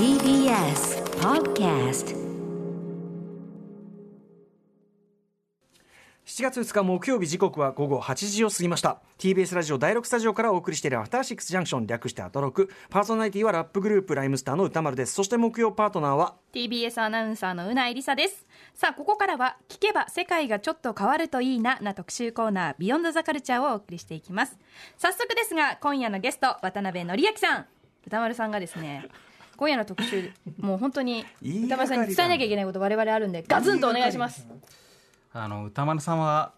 TBS Podcast 7月2日木曜日時刻は午後8時を過ぎました TBS ラジオ第6スタジオからお送りしているアフターシックスジャンクション略してアトロクパーソナリティはラップグループライムスターの歌丸ですそして木曜パートナーは TBS アナウンサーのうないりさですさあここからは聞けば世界がちょっと変わるといいなな特集コーナービヨンドザカルチャーをお送りしていきます早速ですが今夜のゲスト渡辺則明さん歌丸さんがですね今夜の特集 もう本当に歌丸さんに伝えなきゃいけないこと我々あるんでガツンとお願いします。あの歌丸さんは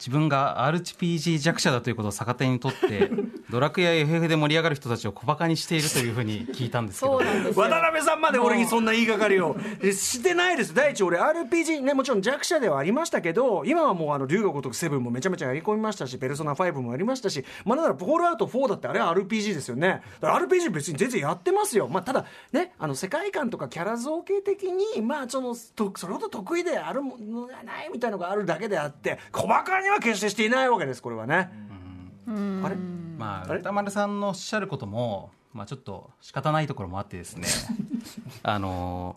自分が RPG 弱者だということを逆手にとって ドラクエや FF で盛り上がる人たちを小バカにしているというふうに聞いたんですけど。そうなんですよ渡辺さんまで俺にそんな言いがかりを。えしてないです。第一俺 RPG ねもちろん弱者ではありましたけど今はもうあの龍が如くセブンもめちゃめちゃやり込みましたしペルソナ5もやりましたしまあなんならフォールアウト4だってあれは RPG ですよね。だから RPG 別に全然やってますよ。まあただねあの世界観とかキャラ造形的にまあそのとそれほど得意であるものがないみたいのがあるだけであって小バカには決してしていないわけですこれはね。あれ？まあ歌丸さんのおっしゃることも、まあ、ちょっと仕方ないところもあってですね。あの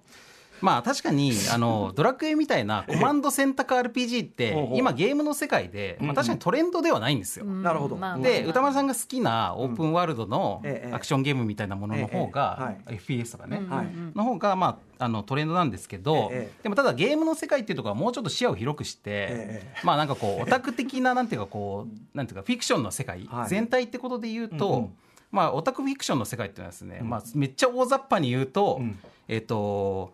まあ確かに あのドラクエみたいなコマンド選択 RPG って今ゲームの世界で、まあ、確かにトレンドではないんですよ。なるほど。まあで歌丸さんが好きなオープンワールドのええアクションゲームみたいなものの方ええがは FPS とかね、はい。の方がまああのトレンドなんですけど、ええでもただゲームの世界っていうところはもうちょっと視野を広くして、えまあなんかこうオタク的ななんていうかこうなんていうかフィクションの世界、はい。全体ってことで言うと、うんうん。まあオタクフィクションの世界っていうのはですね、まあめっちゃ大雑把に言うと、うん。えっ、と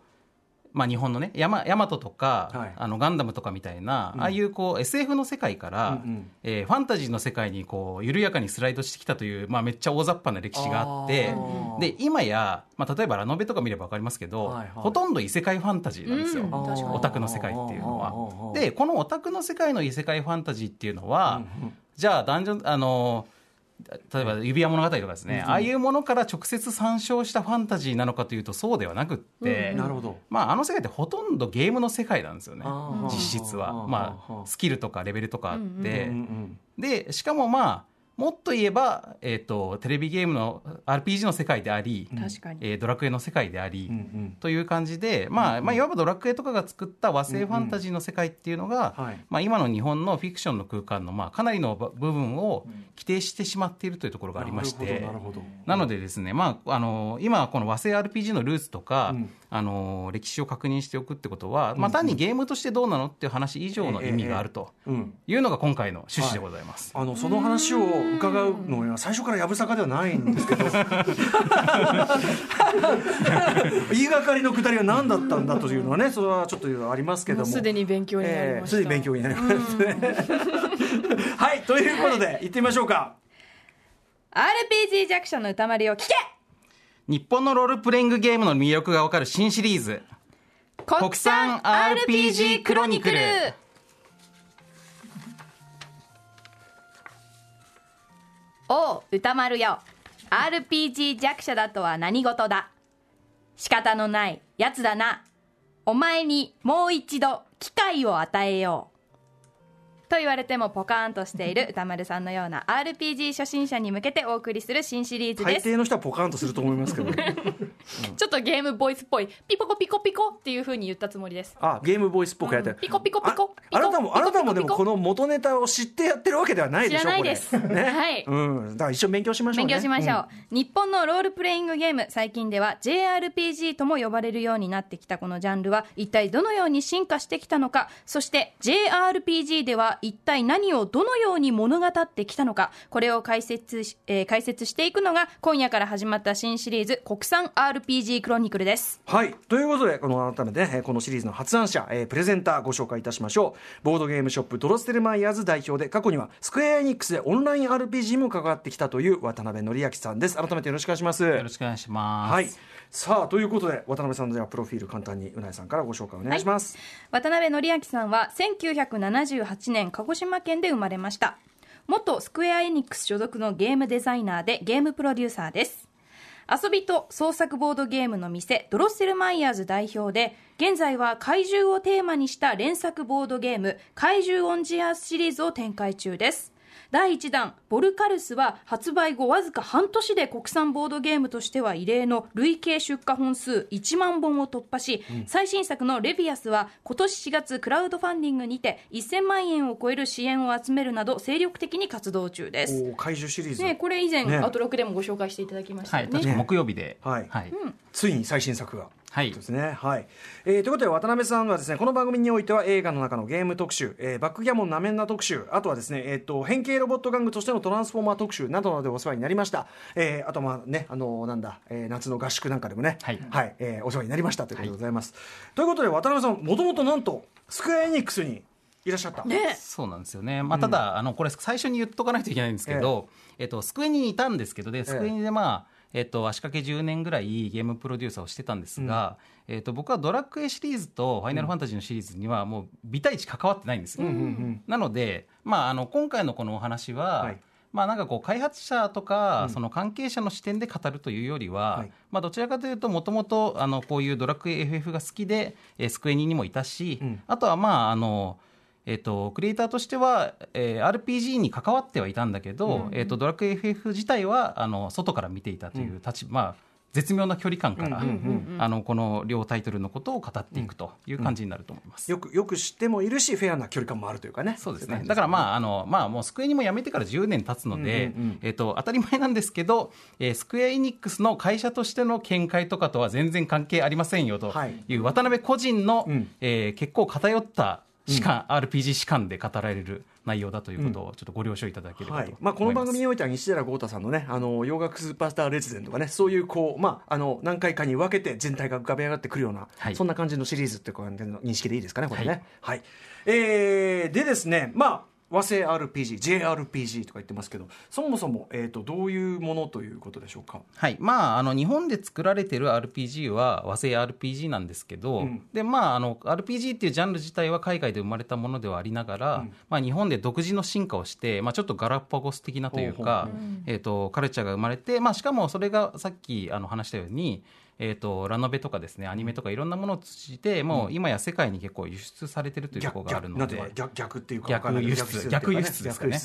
まあ、日本のねヤマヤマトとか、はい。あのガンダムとかみたいな、ああいうこう SF の世界から、うんうん。えーファンタジーの世界にこう緩やかにスライドしてきたという、まあ、めっちゃ大雑把な歴史があってで今や、まあ、例えばラノベとか見れば分かりますけど、はいはい。ほとんど異世界ファンタジーなんですよ、うん。オタクの世界っていうのは。でこのオタクの世界の異世界ファンタジーっていうのは、うんうん。じゃあダンジョンあの例えば指輪物語とかですね、ああいうものから直接参照したファンタジーなのかというとそうではなくって、なるほど。まあ、あの世界ってほとんどゲームの世界なんですよね。実質は、まあスキルとかレベルとかあって、うんうん。でしかもまあもっと言えば、えー、とテレビゲームの RPG の世界であり、確かに。えードラクエの世界であり、うんうん。という感じで、まあまあ、いわばドラクエとかが作った和製ファンタジーの世界っていうのが、はい。まあ、今の日本のフィクションの空間の、まあ、かなりの部分を規定してしまっているというところがありまして。なるほどなるほど。なのでですね、まあ、あの今この和製 RPG のルーツとか、うんあの歴史を確認しておくってことは、まあ、単にゲームとしてどうなのっていう話以上の意味があるとうん。いうのが今回の趣旨でございます。あのその話を伺うのは最初からやぶさかではないんですけど。言いがかりのくだりは何だったんだというのはねそれはちょっとありますけども。すでに勉強になりました。えーすでに勉強になりますね はいということで行ってみましょうか。RPG 弱者の歌丸を聞け日本のロールプレイングゲームの魅力がわかる新シリーズ。国産 RPG クロニクル。おう歌丸よ。RPG 弱者だとは何事だ？仕方のないやつだな。お前にもう一度機会を与えよう。と言われてもポカーンとしている 歌丸さんのような RPG 初心者に向けてお送りする新シリーズです。大抵の人はポカンとすると思いますけど ちょっとゲームボイスっぽいピココピコピコっていう風に言ったつもりです。あゲームボイスっぽくやって。る、うんピコピコピコ。ああなたもあなたもでもこの元ネタを知ってやってるわけではないでしょ知らないです。ね。はい。うん、だから一緒に勉強しましょうね。勉強しましょう、ん。日本のロールプレイングゲーム最近では JRPG とも呼ばれるようになってきたこのジャンルは一体どのように進化してきたのか。そして JRPG では一体何をどのように物語ってきたのか。これを解説し、えー解説していくのが今夜から始まった新シリーズ国産 RPG クロニクルです。はい。ということでこの改めて、このシリーズの発案者、えープレゼンターご紹介いたしましょう。ボードゲームショップドロステルマイヤーズ代表で過去にはスクエアエニックスでオンライン RPG も関わってきたという渡辺則明さんです。改めてよろしくお願いします。よろしくお願いします。はいさあということで渡辺さんのではプロフィール簡単にうなえさんからご紹介お願いします、渡辺則明さんは1978年鹿児島県で生まれました。元スクエア・エニックス所属のゲームデザイナーでゲームプロデューサーです。遊びと創作ボードゲームの店ドロッセルマイヤーズ代表で現在は怪獣をテーマにした連作ボードゲーム怪獣オンジアースシリーズを展開中です。第1弾ボルカルスは発売後わずか半年で国産ボードゲームとしては異例の累計出荷本数1万本を突破し、最新作のレビアスは今年4月クラウドファンディングにて1000万円を超える支援を集めるなど精力的に活動中です。おー怪獣シリーズ、ね、これ以前、ね。アトロクでもご紹介していただきましたはい、よね。確か木曜日で、はい。はい。ついに最新作が。はいですね。はい。えーということで、渡辺さんはですね、この番組においては映画の中のゲーム特集、えーバックギャモンなめんな特集、あとはですね、えっ、と、変形ロボット玩具としてのトランスフォーマー特集などなどでお世話になりました。えーあと、まあね、あのなんだ、えー夏の合宿なんかでもね、はいえーお世話になりましたということでございます。ということで、渡辺さん、もともとなんと、スクエアエニックスにいらっしゃった。ねそうなんですよね、まあ、ただ、あのこれ、最初に言っとかないといけないんですけど、えっと、スクエニにいたんですけどで、スクエニで、まあえっと、足掛け10年ぐらいゲームプロデューサーをしてたんですが、えっと、僕はドラクエシリーズとファイナルファンタジーのシリーズには、もうビ対1関わってないんですよ。なので、まあ、あの今回のこのお話は、はい。まあ、なんかこう開発者とか、その関係者の視点で語るというよりは、はい。まあ、どちらかというともともとあのこういうドラクエ FF が好きで、えースクエニにもいたし、ん。あとはまああの、えっとクリエイターとしては、えー RPG に関わってはいたんだけど、えっとドラクエ FF 自体はあの外から見ていたという立場、まあ、絶妙な距離感から、あのこの両タイトルのことを語っていくという感じになると思います。よく、よく知ってもいるし、フェアな距離感もあるというかね。そうですね。だからまあ、あの、まあ、もうスクエニも辞めてから10年経つので、うんうんうん。えっ、と、当たり前なんですけど、えースクエアエニックスの会社としての見解とかとは全然関係ありませんよとはい。いう、渡辺個人の、うん。えー結構偏った主観、RPG 主観で語られる内容だということをちょっとご了承いただければと思います。はいまあ、この番組においては西寺豪太さんのねあの洋楽スーパースター列伝とかねそういうこう、まあ、あの何回かに分けて全体が浮かび上がってくるような、はい。そんな感じのシリーズっていう感じの認識でいいですかねこれね。はい。えーでですねまあ和製 RPG、JRPG とか言ってますけど、そもそも、えー、とどういうものということでしょうか？はい。まあ、あの日本で作られてる RPG は和製 RPG なんですけど、うん。でまあ、あの RPG っていうジャンル自体は海外で生まれたものではありながら、まあ、日本で独自の進化をして、まあ、ちょっとガラパゴス的なというか、えー、とカルチャーが生まれて、まあ、しかもそれがさっきあの話したように、えー、とラノベとかですねアニメとかいろんなものを通じてもう今や世界に結構輸出されてるというところがあるので。逆逆っていうか逆輸出逆輸出ですかね。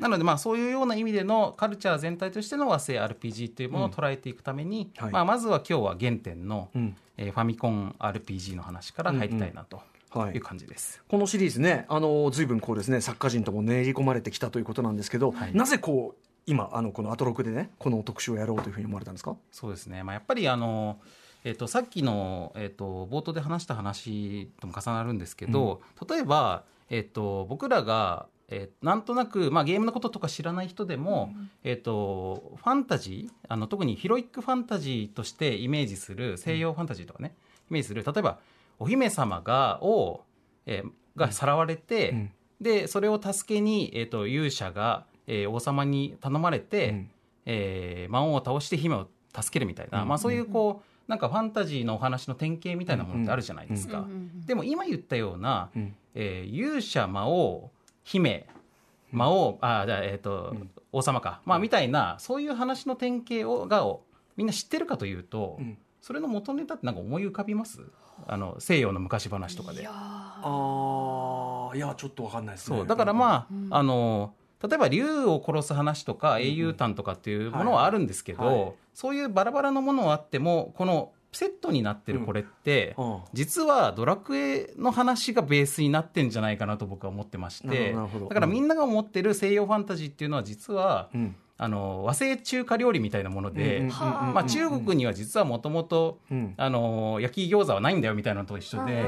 なのでまあそういうような意味でのカルチャー全体としての和製 RPG というものを捉えていくために、はい。まあ、まずは今日は原点の、うん。えーファミコン RPG の話から入りたいなとはい。いう感じです。このシリーズね、あの随分こうですね作家陣とも練り込まれてきたということなんですけど、はい。なぜこう今あのこのアトロクでねこの特集をやろうというふうに思われたんですか？そうですね、まあ、やっぱりあの、えっとさっきの、えっと冒頭で話した話とも重なるんですけど、例えば、えっと僕らが、えーなんとなく、まあ、ゲームのこととか知らない人でも、えっとファンタジーあの特にヒロイックファンタジーとしてイメージする西洋ファンタジーとかね、イメージする例えばお姫様がを、えーがさらわれて、うん。でそれを助けに、えっと勇者が、えー王様に頼まれて、うん。えー魔王を倒して姫を助けるみたいな、まあ、そういうこうなんかファンタジーのお話の典型みたいなものってあるじゃないですか。でも今言ったような、うん。えー勇者魔王姫魔王あじゃあえっ、と、王様か、まあ、みたいなそういう話の典型をがをみんな知ってるかというと、ん。それの元ネタってなんか思い浮かびます？あの西洋の昔話とかで。ああいやちょっとわかんないですね。そう。だからまあ、あの例えば竜を殺す話とか英雄譚とかっていうものはあるんですけど、はい。はいそういうバラバラのものはあってもこのセットになってるこれって、うん。うん実はドラクエの話がベースになってんじゃないかなと僕は思ってましてだからみんなが思ってる西洋ファンタジーっていうのは実は、うんあの和製中華料理みたいなもので、うんまあ、中国には実はもともと焼き餃子はないんだよみたいなのと一緒で、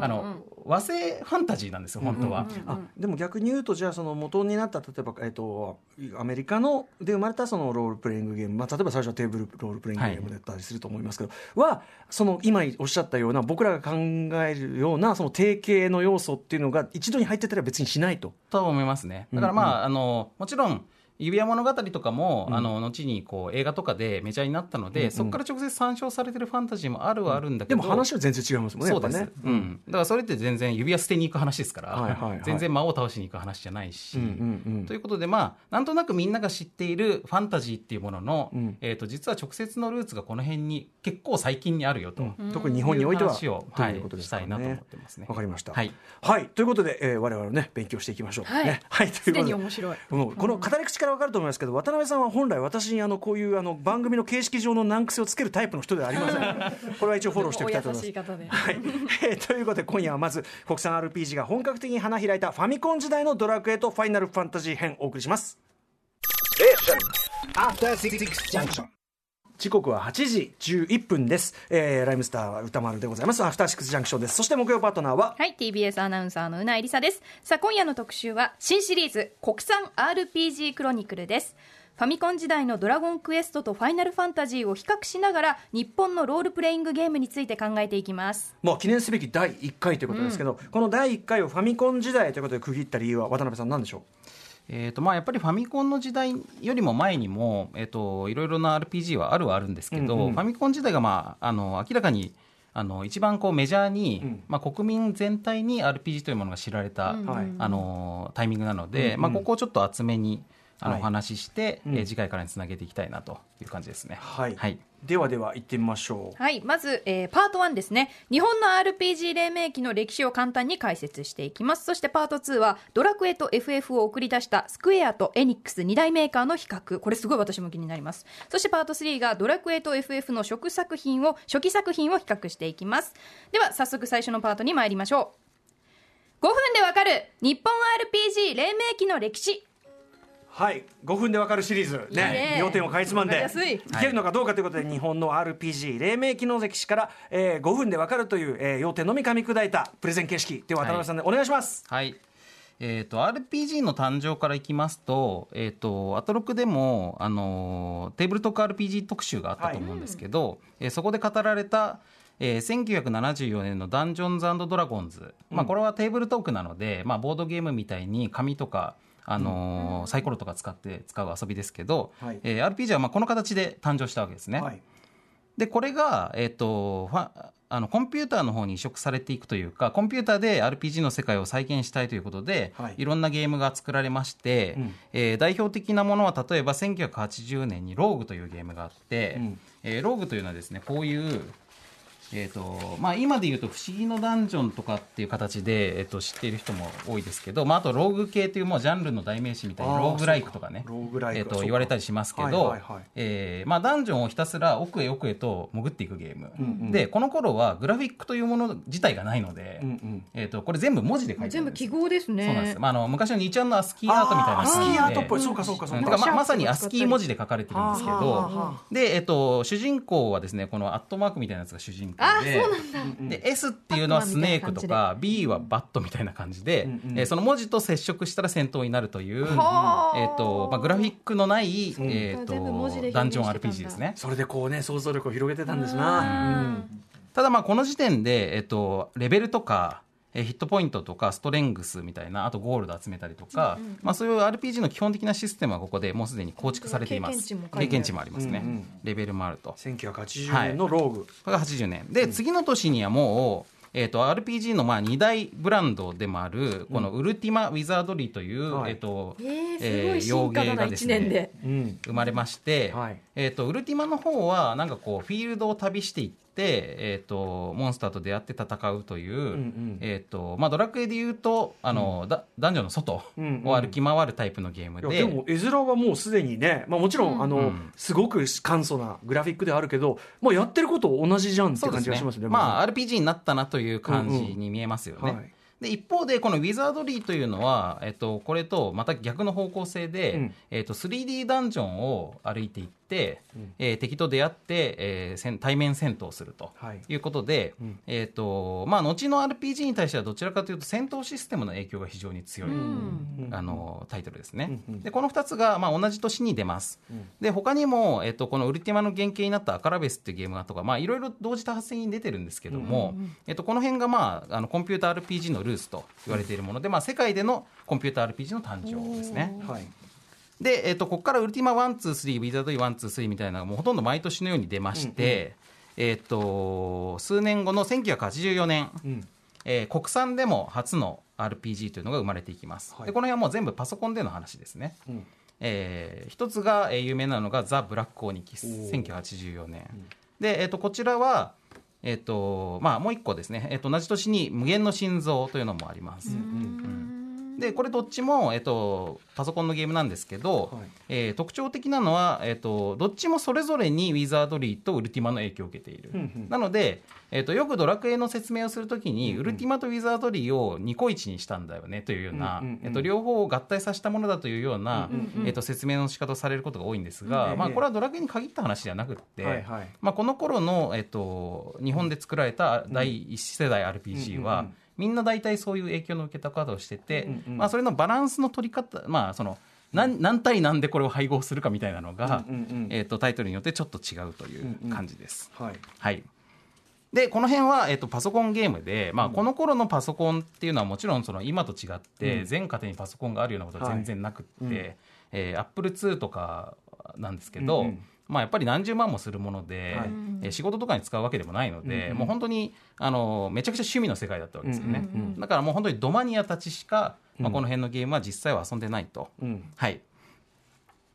あの和製ファンタジーなんですよ本当は。あでも逆に言うとじゃあその元になった例えば、えっとアメリカので生まれたそのロールプレイングゲーム、まあ、例えば最初はテーブルロールプレイングゲームだったりすると思いますけど、はその今おっしゃったような僕らが考えるようなその定型の要素っていうのが一度に入ってたら別にしないと。と思いますね。だからまあ、あのもちろん指輪物語とかも、あの後にこう映画とかでメジャーになったので、そこから直接参照されてるファンタジーもあるはあるんだけど、でも話は全然違いますもんねそうです、ね。うん、だからそれって全然指輪捨てに行く話ですから、はいはいはい。全然魔王を倒しに行く話じゃないし、うんうんうん。ということでまあなんとなくみんなが知っているファンタジーっていうものの、うん。えー、と実は直接のルーツがこの辺に結構最近にあるよと、うん。特に日本においては話を、とはいいうことですからしたいなと思っねてますね。わかりました。はい、はい。ということで、えー、我々ね勉強していきましょう。はい。ね。はい。というすでことでに面白い。もうこの語り口から分かると思いますけど渡辺さんは本来私にあのこういうあの番組の形式上の難癖をつけるタイプの人ではありません。これは一応フォローしておきたいと思います。はい、えーということで今夜はまず国産 RPG が本格的に花開いたファミコン時代のドラクエとファイナルファンタジー編をお送りします。After Six Junction. 時刻は8時11分です、えー、ライムスターは歌丸でございます。アフターシックスジャンクションです。そして木曜パートナーは？はい TBS アナウンサーのうなえりさです。さあ今夜の特集は新シリーズ国産 RPG クロニクルです。ファミコン時代のドラゴンクエストとファイナルファンタジーを比較しながら日本のロールプレイングゲームについて考えていきます。まあ、記念すべき第1回ということですけど、この第1回をファミコン時代ということで区切った理由は渡辺さん何でしょえーとまあ、やっぱりファミコンの時代よりも前にも、えー、といろいろな RPG はあるはあるんですけど、うんうんファミコン時代が、まあ、あの明らかにあの一番こうメジャーに、うん。まあ、国民全体に RPG というものが知られた、うん。はい。あのタイミングなので、うんうん。まあ、ここをちょっと厚めにあの、はい。お話しして、うん。えー次回からにつなげていきたいなという感じですね。はい。はいではでは行ってみましょう。はいまず、えーパート1ですね。日本の RPG 黎明期の歴史を簡単に解説していきます。そしてパート2はドラクエと FF を送り出したスクエアとエニックス2大メーカーの比較。これすごい私も気になります。そしてパート3がドラクエと FF の初期作品を初期作品を比較していきます。では早速最初のパートに参りましょう。5分でわかる日本 RPG 黎明期の歴史。はい5分でわかるシリーズ。いい。ねね要点をかいつまんで。い。い。けるのかどうかということで日本の RPG 黎明期の歴史から、えー、5分でわかるという、えー、要点のみ噛み砕いたプレゼン形式では渡辺さんでお願いします、はい。えー、と RPG の誕生からいきますと,、えー、とアトロクでも、あのーテーブルトーク RPG 特集があったと思うんですけど、えーそこで語られた、えー1974年の「ダンジョンズドラゴンズ」まあ、これはテーブルトークなので、まあ、ボードゲームみたいに紙とか、あのーサイコロとか使って使う遊びですけど、はい。えー RPG はまあこの形で誕生したわけですね。はい。でこれが、えっとファあのコンピューターの方に移植されていくというかコンピューターで RPG の世界を再現したいということで、はい。い、ろんなゲームが作られまして、うん。えー代表的なものは例えば1980年に「ローグ」というゲームがあって、うん。えーローグというのはですねこういう、えーとまあ、今で言うと「不思議のダンジョン」とかっていう形で、えー、と知っている人も多いですけど、まあ、あとローグ系というもうジャンルの代名詞みたいにローグライクとかねローグライクえー、と言われたりしますけど、はいはいはい。えーまあ、ダンジョンをひたすら奥へ奥へと潜っていくゲーム、うんうん。でこの頃はグラフィックというもの自体がないので、うんうん。えー、とこれ全部文字で書いて全部るんですよ。記号ですね。そうなんです、まあ、あの昔の2ちゃんのアスキーアートみたいなアスキーアートっぽい。でそうかそうかそうか。うん。だからままさにアスキー文字で書かれてるんですけどで、えっと、主人公はですねこのアットマークみたいなやつが主人公あでそうなんだ。で S っていうのはスネークとか B はバットみたいな感じで、えーその文字と接触したら戦闘になるという、はあえーとまあ、グラフィックのない、えー、とダンジョン RPG ですね。それでこうね想像力を広げてたんですな、ただまあこの時点で、えっと、レベルとか、えーヒットポイントとかストレングスみたいなあとゴールド集めたりとか、まあ、そういう RPG の基本的なシステムはここでもうすでに構築されています。経験値もある。経験値もありますね、うんうんレベルもあると。1980年のローグ、これが80年。で、次の年にはもうえー、と RPG のまあ2大ブランドでもあるこのウルティマ・ウィザードリーという、はい。えーとえー、すごい進化だな、1洋芸がですね年で。うん。生まれまして、はい。えー、とウルティマの方はなんかこうフィールドを旅していって、えー、とモンスターと出会って戦うという、んえーとまあ、ドラクエでいうとあの、ダダンジョンの外うんうん。を歩き回るタイプのゲームいやで。でも絵面はもうすでにね、まあ、もちろん、あのうん。すごく簡素なグラフィックではあるけど、まあ、やってること同じじゃんって感じがしますね。まあ RPG になったなという感じに見えますよね。うんはい。で一方でこのウィザードリーというのは、えっと、これとまた逆の方向性で、うん。えっと、3D ダンジョンを歩いていって、えー敵と出会って、えー戦対面戦闘するとはい。いうことで、ん。えっとまあ、後の RPG に対してはどちらかというと戦闘システムの影響が非常に強い、うん。あのタイトルですね。うんうん。でこの2つが、まあ、同じ年に出ます。で他にも、えっと、このウルティマの原型になったアカラベスっていうゲームがとか、まあ、いろいろ同時多発的に出てるんですけども、えっと、この辺が、まあ、あのコンピューター RPG のルースと言われているもので、まあ、世界でのコンピューター RPG の誕生ですね。はいで、えっとここからウルティマ1、2、3、ウィザードリー1、2、3みたいなのがもうほとんど毎年のように出まして、えっと数年後の1984年、うん。えー国産でも初の RPG というのが生まれていきます、はい。でこの辺はもう全部パソコンでの話ですね、うん。えー一つが、えー有名なのが「ザ・ブラック・オニキス」おー1984年、で、えー、とこちらは、えーとまあ、もう一個ですね、えー、と同じ年に「無限の心臓」というのもあります、でこれどっちも、えっと、パソコンのゲームなんですけど、はい。えー特徴的なのは、えっと、どっちもそれぞれにウィザードリーとウルティマの影響を受けている、うんうん。なので、えっと、よくドラクエの説明をするときに、ウルティマとウィザードリーをニコイチにしたんだよねというような、うんうんうんえっと、両方を合体させたものだというような、うんうんえっと、説明の仕方をされることが多いんですが、うんまあ、これはドラクエに限った話ではなくって、はいはい。まあ、この頃の、えっと、日本で作られた第一世代 RPG は、うんうんうんみんな大体そういう影響の受け方をしてて、うんうんまあ、それのバランスの取り方、まあ、その何何対何でこれを配合するかみたいなのが、うんうんうん。えっとタイトルによってちょっと違うという感じです。はい。はい。でこの辺は、えっとパソコンゲームで、まあ、この頃のパソコンっていうのはもちろんその今と違って、うん。全家庭にパソコンがあるようなことは全然なくって、はいうん。えー、Apple2 とかなんですけど、うんうんまあ、やっぱり何十万もするもので、はい。えー仕事とかに使うわけでもないので、うんうんもう本当にあのめちゃくちゃ趣味の世界だったわけですよね、うんうんうん。だからもう本当にドマニアたちしか、まあ、うん。この辺のゲームは実際は遊んでないと。うん。はい。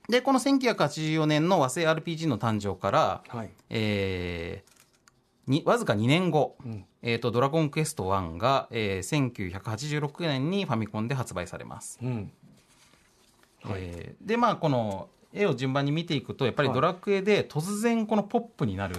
でこの1984年の和製 RPG の誕生から、はい。えーにわずか2年後、うん。えーと「ドラゴンクエスト1が」えー1986年にファミコンで発売されます、うん。はい。えーでまあこの絵を順番に見ていくとやっぱりはい。ドラクエで突然このポップになる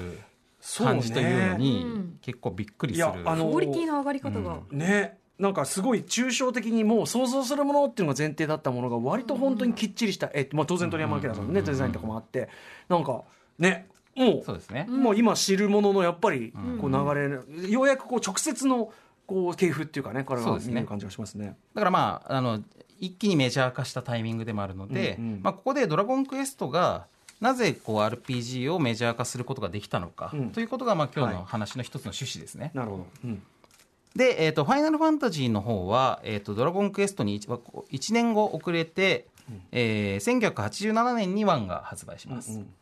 感じというのにうん。結構びっくりする、いやあのクオリティの上がり方が、ね。なんかすごい抽象的にもう想像するものっていうのが前提だったものが割と本当にきっちりした、えまあ、当然鳥山明さんのね、デザインとかもあってなんかねもそうですね、う,、もう今知るもののやっぱりうん。こう流れ、ようやくこう直接のこう系譜っていうかねこれそうですね。が見える感じがしますね。だからまああの一気にメジャー化したタイミングでもあるので、うんうん。まあ、ここで「ドラゴンクエスト」がなぜこう RPG をメジャー化することができたのか、うん。ということがまあ今日はいの話の一つの趣旨ですね。なるほど、うん。で、えーと、ファイナルファンタジーの方は、えーと、ドラゴンクエストに 1, 年後遅れて、えー1987年に1が発売します。うん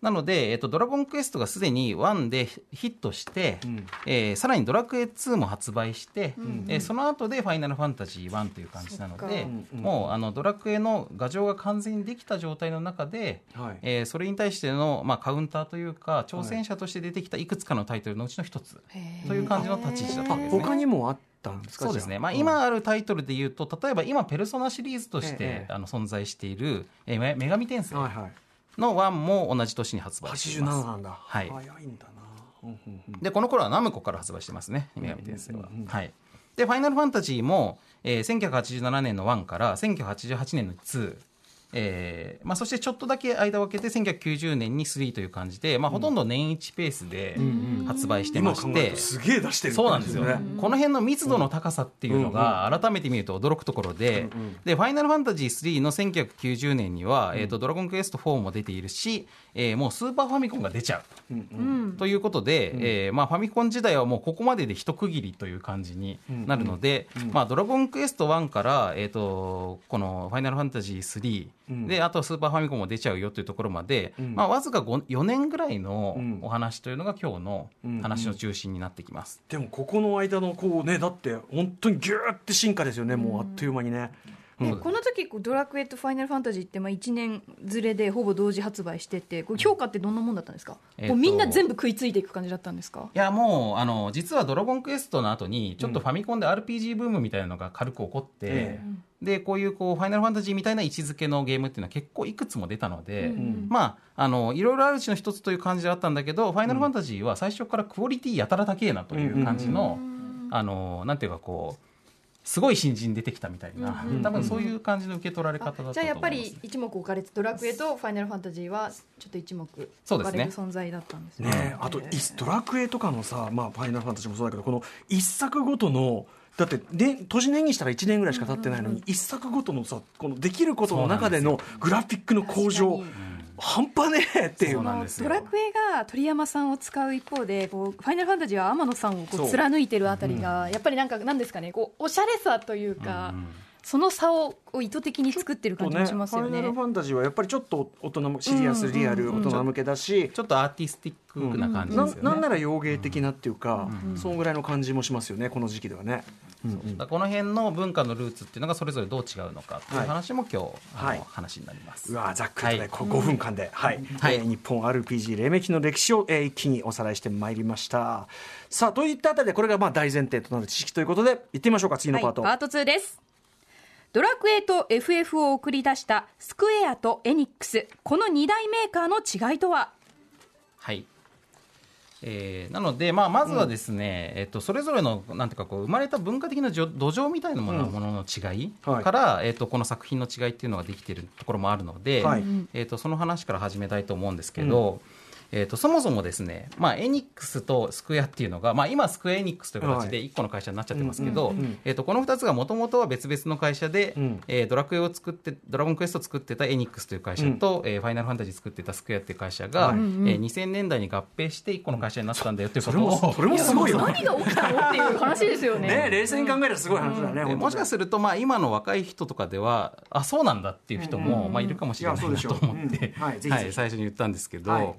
なので、えっと、ドラゴンクエストがすでに1でヒットして、うん。えーさらにドラクエ2も発売して、ん。えーその後でファイナルファンタジー1という感じなのでもうあのドラクエの画像が完全にできた状態の中で、はい。えーそれに対しての、まあ、カウンターというか挑戦者として出てきたいくつかのタイトルのうちの一つへー。という感じの立ち位置だったあわけですね。他にもあったんですかそうですね、まあ、今あるタイトルで言うと例えば今ペルソナシリーズとして、ええ。あの存在している「えーめ女神転生。はいはい」の1も同じ年に発売してい87ます。なんだ、はい。早いんだな、でこの頃はナムコから発売してますね女神転生は、はい。でファイナルファンタジーも、えー、1987年の1から1988年の2えーまあ、そしてちょっとだけ間を空けて1990年に3という感じで、まあ、ほとんど年一ペースで発売してまして、すげえ出してるそうなんですよ、ねこの辺の密度の高さっていうのが改めて見ると驚くところで、うんうん。でファイナルファンタジー3の1990年には、えー、とドラゴンクエスト4も出ているし、えーもうスーパーファミコンが出ちゃう。うんということで、えーまあ、ファミコン時代はもうここまでで一区切りという感じになるので、まあ、ドラゴンクエスト1から、えー、とこの「ファイナルファンタジー3」うん。であとはスーパーファミコンも出ちゃうよというところまで、うん。まあ、わずか5 4年ぐらいのうん。お話というのが今日のうん話の中心になってきます。でもここの間のこうねだって本当にギューって進化ですよねもうあっという間にね、ねこの時こうドラクエとファイナルファンタジーってまあ1年ずれでほぼ同時発売しててこう評価ってどんなもんだったんですか、えーとこうみんな全部食いついていく感じだったんですか？いやもうあの実は「ドラゴンクエスト」の後にちょっとファミコンで RPG ブームみたいなのが軽く起こって、えでこういうこうファイナルファンタジーみたいな位置づけのゲームっていうのは結構いくつも出たので、うん。まああのいろいろあるうちの一つという感じであったんだけど、ファイナルファンタジーは最初からクオリティやたら高えなという感じの、あのなんていうかこうすごい新人出てきたみたいな、うん。うん多分そういう感じの受け取られ方だったと思います、じゃあやっぱり一目置かれてドラクエとファイナルファンタジーはちょっと一目置かれる存在だったんですね。ねあといドラクエとかのさ、まあ、ファイナルファンタジーもそうだけどこの一作ごとのだってで年年にしたら1年ぐらいしか経ってないのに、一作ごとのさこのできることの中でのグラフィックの向上半端ねえっていそうドラクエが鳥山さんを使う一方でこうファイナルファンタジーは天野さんをこそう。う貫いてるあたりがやっぱりなんかなんですかねこうおしゃれさというか、その差をを意図的に作ってる感じもしますよね。ファイナルファンタジーはやっぱりちょっと大人もシリアスリアル大人向けだし、ちょっとアーティスティックな感じなですよね。なんなら洋芸的なっていうか、そのぐらいの感じもしますよねこの時期ではね。うん。うんだからこの辺の文化のルーツっていうのがそれぞれどう違うのかっていう話も今日、はい話になります。うわざっくりとね、はい。こ5分間で、はい。はい。えー日本 RPG 黎明期の歴史を、えー一気におさらいしてまいりました。さあといったあたりでこれがまあ大前提となる知識ということで行ってみましょうか次のパート、はい、パート2ですドラクエと FF を送り出したスクエアとエニックスこの2大メーカーの違いとは？はい。えーなので、まあ、まずはですね、えっと、それぞれのなんていうかこう生まれた文化的なじょ土壌みたいなもの,、ものの違いはい。から、えっと、この作品の違いっていうのができているところもあるので、はい。えっと、その話から始めたいと思うんですけど、えっと、そもそもですね、まあ、エニックスとスクエアっていうのが、まあ、今スクエアエニックスという形で1個の会社になっちゃってますけど、えっと、この2つがもともとは別々の会社で、うん。えードラクエを作ってドラゴンクエストを作ってたエニックスという会社と、えーファイナルファンタジー作ってたスクエアっていう会社が、はい。えー2000年代に合併して1個の会社になったんだよということ。を、それも それもすごいよね。何が起きたの？っていう話ですよね。ね冷静に考えたらすごい話だね、で本当もしかすると、まあ、今の若い人とかではあそうなんだっていう人も、まあ、いるかもしれないなと思って、うん。はい最初に言ったんですけど、はい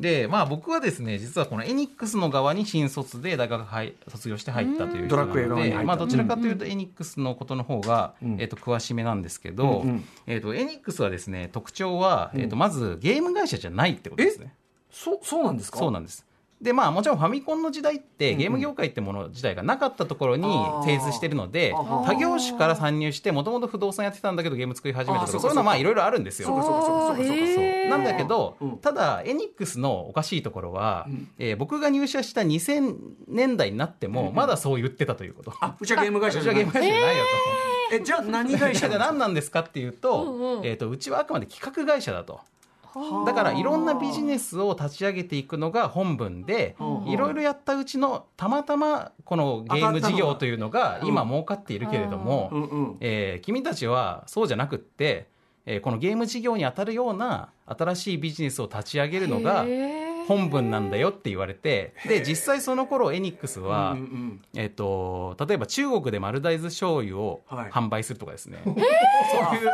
でまあ、僕はですね実はこのエニックスの側に新卒で大学入卒業して入ったというドラクエ側ので、にまあ、どちらかというとエニックスのことの方が、うん。えっと詳しめなんですけど、うんうん。えっとエニックスはですね特徴は、えっとまずゲーム会社じゃないってことですね。そうそうなんですか？そうなんですでまあもちろんファミコンの時代ってゲーム業界ってもの自体がなかったところにあー。精通してるので他業種から参入してもともと不動産やってたんだけどゲーム作り始めたとかかそういうのはまあいろいろあるんですよ。なんだけど、うん。ただエニックスのおかしいところは、えー僕が入社した2000年代になってもまだそう言ってたということ。あうちはゲーム会社じゃない。よと。えじゃあ何会社 じ何なんですかっていうと,、えー、とうちはあくまで企画会社だと。だからいろんなビジネスを立ち上げていくのが本文でうんいろいろやったうちのたまたまこのゲーム事業というのがうん。今儲かっているけれども、えー君たちはそうじゃなくって、えーこのゲーム事業に当たるような新しいビジネスを立ち上げるのが本文なんだよって言われてで実際その頃エニックスは、うんうんえっと例えば中国で丸大豆醤油をはい。販売するとかですね、そういう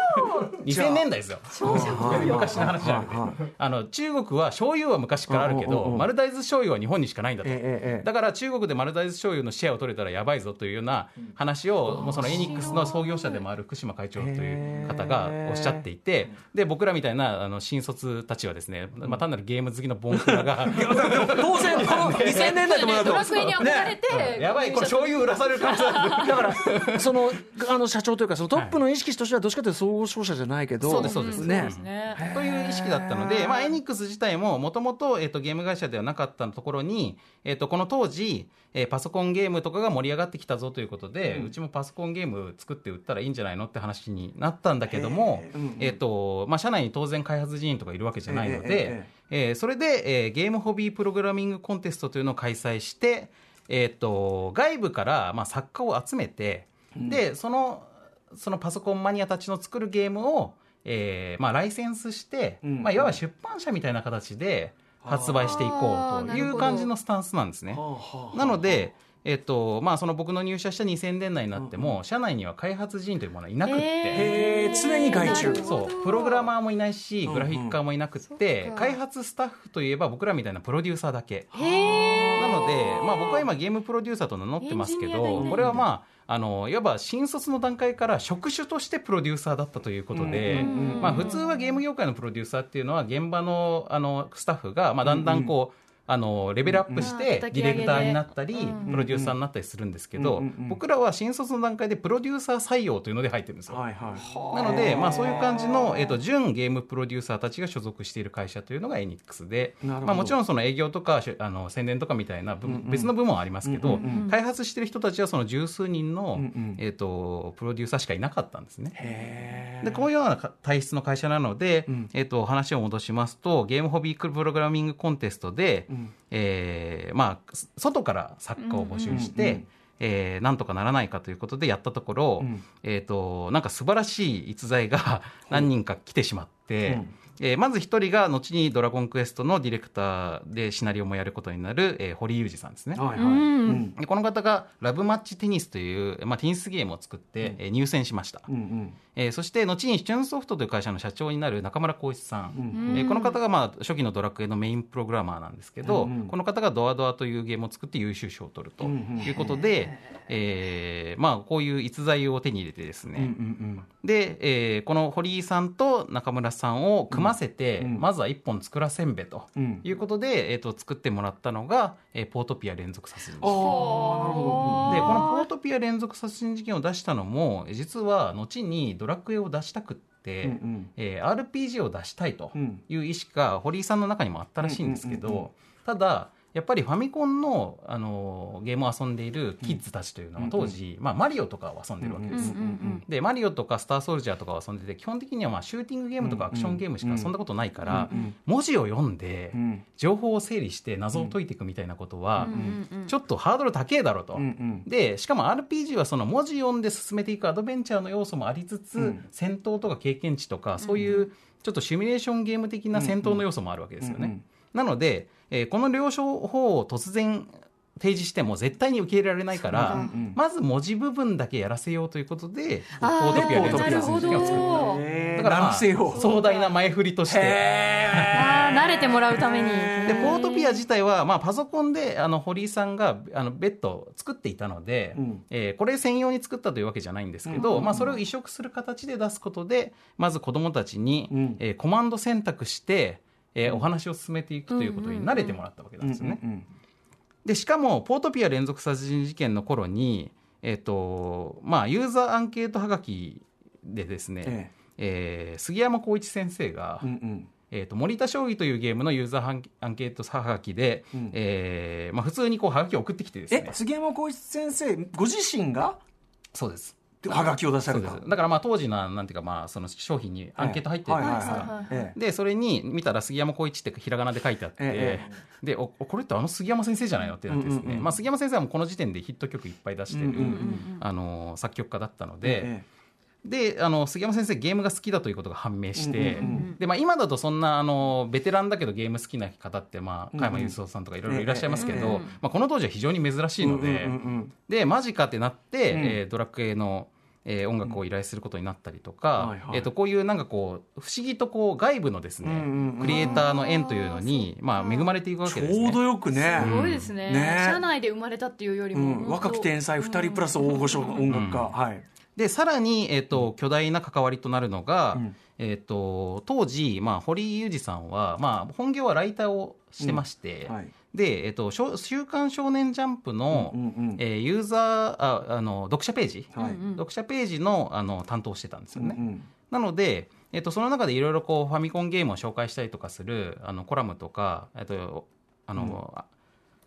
2000年代ですよ。昔の話じゃなくてはいはい。あの中国は醤油は昔からあるけど丸大豆醤油は日本にしかないんだと。だから中国で丸大豆醤油のシェアを取れたらやばいぞというような話をもうそのエニックスの創業者でもある福島会長という方がおっしゃっていてで僕らみたいなあの新卒たちはですね、まあ、単なるゲーム好きのボンクラが。当然この2000年代ともなると。ドラクエに憧れて、やばいこれ醤油売らされる可能性。あるだからそのあの社長というかそのトップの意識としてはどっちかというと総合商社じゃないけどそうですそうです。ね。そうですね。という意識だったので、まあ、エニックス自体ももともとゲーム会社ではなかったところに、えっとこの当時、えーパソコンゲームとかが盛り上がってきたぞということで、うちもパソコンゲーム作って売ったらいいんじゃないのって話になったんだけどもえっとまあ、社内に当然開発人員とかいるわけじゃないのえええで、えーそれで、えーゲームホビープログラミングコンテストというのを開催して、えっと外部から、まあ、作家を集めて、でそのそのパソコンマニアたちの作るゲームを、えーまあ、ライセンスして、うんまあ、いわば出版社みたいな形で発売していこうという感じのスタンスなんですね。なので、えっとまあ、その僕の入社した2000年代になっても、社内には開発人というものはいなくって。常に外注。そう。プログラマーもいないしグラフィッカーもいなくって、開発スタッフといえば僕らみたいなプロデューサーだけ。へなので、まあ、僕は今ゲームプロデューサーと名乗ってますけどこれはまああのいわば新卒の段階から職種としてプロデューサーだったということで、うんうんうん。まあ、普通はゲーム業界のプロデューサーっていうのは現場のあのスタッフが、まあ、だんだんこう、あのレベルアップしうんてうん。ディレクターになったりうん。プロデューサーになったりするんですけど僕らは新卒の段階でプロデューサー採用というので入ってるんですよ。はいはいなので、まあ、そういう感じの、えっと準ゲームプロデューサーたちが所属している会社というのがエニックスで、まあ、もちろんその営業とかしあの宣伝とかみたいなんうん別の部門はありますけど、開発してる人たちはその十数人の、うんうん。えっとプロデューサーしかいなかったんですね。でこういうようなか体質の会社なので、うん。えっと話を戻しますとゲームホビープログラミングコンテストで、うんえーまあ、外から作家を募集して、えーなんとかならないかということでやったところ、うん。えー、となんか素晴らしい逸材が 何人か来てしまって、えーまず一人が後に「ドラゴンクエスト」のディレクターでシナリオもやることになる、えー堀井裕二さんですね。はいはい。うん。うん。でこの方がラブマッチテニスという、まあ、テニスゲームを作って、えー入選しました、うんうん。えーそして後にチューンソフトという会社の社長になる中村浩一さん、うん。えーこの方が、まあ、初期のドラクエのメインプログラマーなんですけど、うんうん。この方がドアドアというゲームを作って優秀賞を取るとうんうん。いうことで、えーまあ、こういう逸材を手に入れてですね、うんうんで、えーこの堀井さんと中村さんを組ませて、うん。うんまずは一本作らせんべと。いうことで、えー、と作ってもらったのが、えーポートピア連続殺人事件。ほでこのポートピア連続殺人事件を出したのも実は後にドラクエを出したくって、ど。うんうん。えー RPG を出したいとうん。いう意思が堀井さんの中にもあったらしいんですけど、ただやっぱりファミコンの、あのゲームを遊んでいるキッズたちというのは当時、まあ、マリオとかを遊んでるわけです。うんうんうんでマリオとかスターソルジャーとかを遊んでて基本的にはまあシューティングゲームとかアクションゲームしか遊んだことないから、うん文字を読んでうん。情報を整理して謎を解いていくみたいなことは、うんうんうん。ちょっとハードル高えだろうと。うんうん。でしかも RPG はその文字読んで進めていくアドベンチャーの要素もありつつ、うん。戦闘とか経験値とかそういうちょっとシミュレーションゲーム的な戦闘の要素もあるわけですよね。うんうん。なので、えーこの両方を突然提示しても絶対に受け入れられないから、うんうんまず文字部分だけやらせようということでポートピア連続なるほ殺人事件を作った。どへーだから、まあ。壮大な前振りとして。慣れてもらうためにでポートピア自体は、まあ、パソコンであの堀井さんがあの別途作っていたので、うんえーこれ専用に作ったというわけじゃないんですけど、うんうんうんまあ、それを移植する形で出すことでまず子どもたちに、うんえーコマンド選択して、えーお話を進めていくということに慣れてもらったわけなんですよね。でしかもポートピア連続殺人事件の頃に、えーとまあ、ユーザーアンケートはがきでですね、ええ。ー杉山浩一先生が、えうんうん。えー、と森田将棋というゲームのユーザーアンケートはがきで、うん。えーまあ、普通にこうはがきを送ってきてですね。え杉山浩一先生ご自身が？そうですはがきを出さそれた。うです。だからまあ当時のなんていうかまあその商品にアンケート入ってるじゃないですか、でそれに見たら杉山浩一ってひらがなで書いてあって、えでおおこれってあの杉山先生じゃないのってなってですね、うんうんうんまあ、杉山先生はもうこの時点でヒット曲いっぱい出してる、うんうんうんあの作曲家だったので、えであの杉山先生ゲームが好きだということが判明して、うんうんうんでまあ、今だとそんなあのベテランだけどゲーム好きな方って、まあ、加山雄三さんとかいろいろいらっしゃいますけど、うんうんまあ、この当時は非常に珍しいので、うんうんうんでマジかってなって、うん。えードラクエの、えー音楽を依頼することになったりとか、はいはい。えー、とこういうなんかこう不思議とこう外部のですね、うんうんうんクリエイターの縁というのに、まあ、恵まれていくわけですね。ちょうど。よくね。すごいですね。ね。社内で生まれたっていうよりうも、ん。若き天才2人プラス大御所音楽家。はいでさらに、えー、と巨大な関わりとなるのが、うん。えー、と当時、まあ、堀井裕二さんは、まあ、本業はライターをしてまして、はい。で、えーと週刊少年ジャンプの、うんうんえーユーザーああの読者ページ、はい。うん読者ページのあの担当してたんですよね。うんうん。なので、えっと、その中でいろいろこうファミコンゲームを紹介したりとかするあのコラムとか、えっとあのあ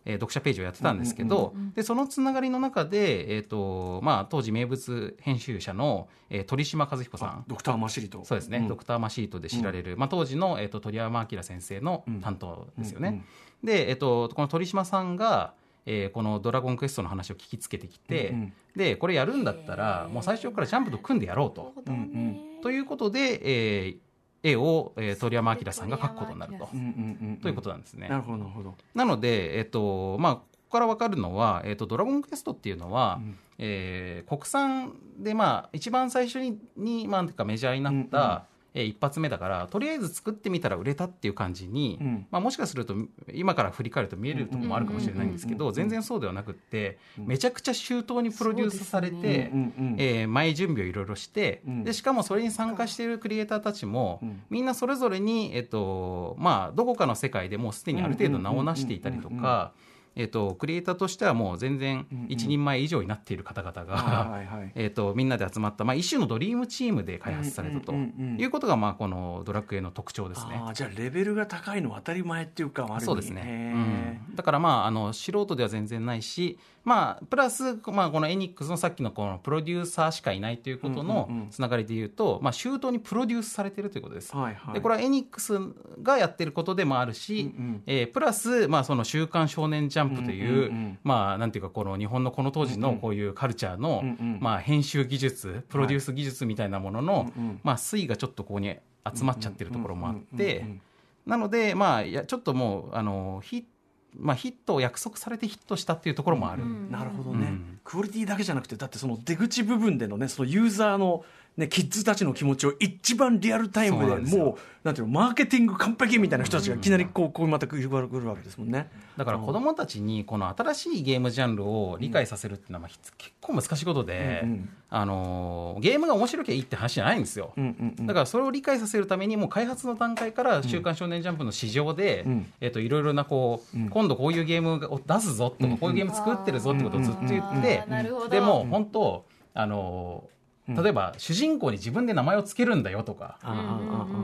えー読者ページをやってたんですけど、でそのつながりの中で、えっとまあ、当時名物編集者の、えー鳥島和彦さん。ドクターマシリト。そうですね、ん。ドクターマシートで知られる、まあ、当時の、えっと鳥山明先生の担当ですよね。うんうんで、えっと、この鳥島さんが、えーこの「ドラゴンクエスト」の話を聞きつけてきて、うんうん。でこれやるんだったらもう最初からジャンプと組んでやろうと。うんうん。ということで、えー絵を、えー鳥山明さんが描くことになると。うんうんうんということなんですね。なるほどなるほどなので、えっとまあ、ここから分かるのは、えっと、ドラゴンクエストっていうのは、うんえー国産で、まあ、一番最初にに、まあ、メジャーになった、えー一発目だからとりあえず作ってみたら売れたっていう感じに、うん。まあ、もしかすると今から振り返ると見えるところもあるかもしれないんですけどうんうんうんうん。全然そうではなくって、うん。めちゃくちゃ周到にプロデュースされて、ね。うんうんえー前準備をいろいろして、うん。でしかもそれに参加しているクリエイターたちも、うん。みんなそれぞれに、えっとまあ、どこかの世界でもうすでにある程度名を成していたりとうんうんうんか、えっと、クリエイターとしてはもう全然一人前以上になっている方々が、みんなで集まった、まあ、一種のドリームチームで開発されたということが、まあ、このドラクエの特徴ですね。ああじゃあレベルが高いのは当たり前っていうかそうですね、へうん。だからまああの素人では全然ないし、まあ、プラス、まあ、このエニックスのさっきのこのプロデューサーしかいないということのつながりで言うと、まあ、周到にプロデュースされているということです。ーはいはい。でこれはエニックスがやってることでもあるし、うんうん。えープラス、まあ、その「週刊少年ジャンプ」という、まあ、なんていうか、この日本のこの当時のこういうカルチャーの、うんうん。まあ、編集技術、プロデュース技術みたいなものの、うんうん。まあ、推がちょっとここに集まっちゃってるところもあってなので、まあ、ちょっともう、あの、ヒまあ、ヒットを約束されてヒットしたっていうところもある。うん。なるほどね、うん。クオリティだけじゃなくてだってその出口部分でのねそのユーザーの、ね、キッズたちの気持ちを一番リアルタイムでもうなんていうのマーケティング完璧みたいな人たちがいきなりこうこうまた来るわけですもんね。だから子供たちにこの新しいゲームジャンルを理解させるっていうのは結構難しいことで、うんうん。あのーゲームが面白きゃいいって話じゃないんですよ。うんうん。うんだからそれを理解させるためにもう開発の段階から「週刊少年ジャンプ」の市場で、うん。えっといろいろなこう、うん。今度こういうゲームを出すぞとか、こういうゲーム作ってるぞってことをずっと言って、でも本当あのー例えば主人公に自分で名前をつけるんだよとか、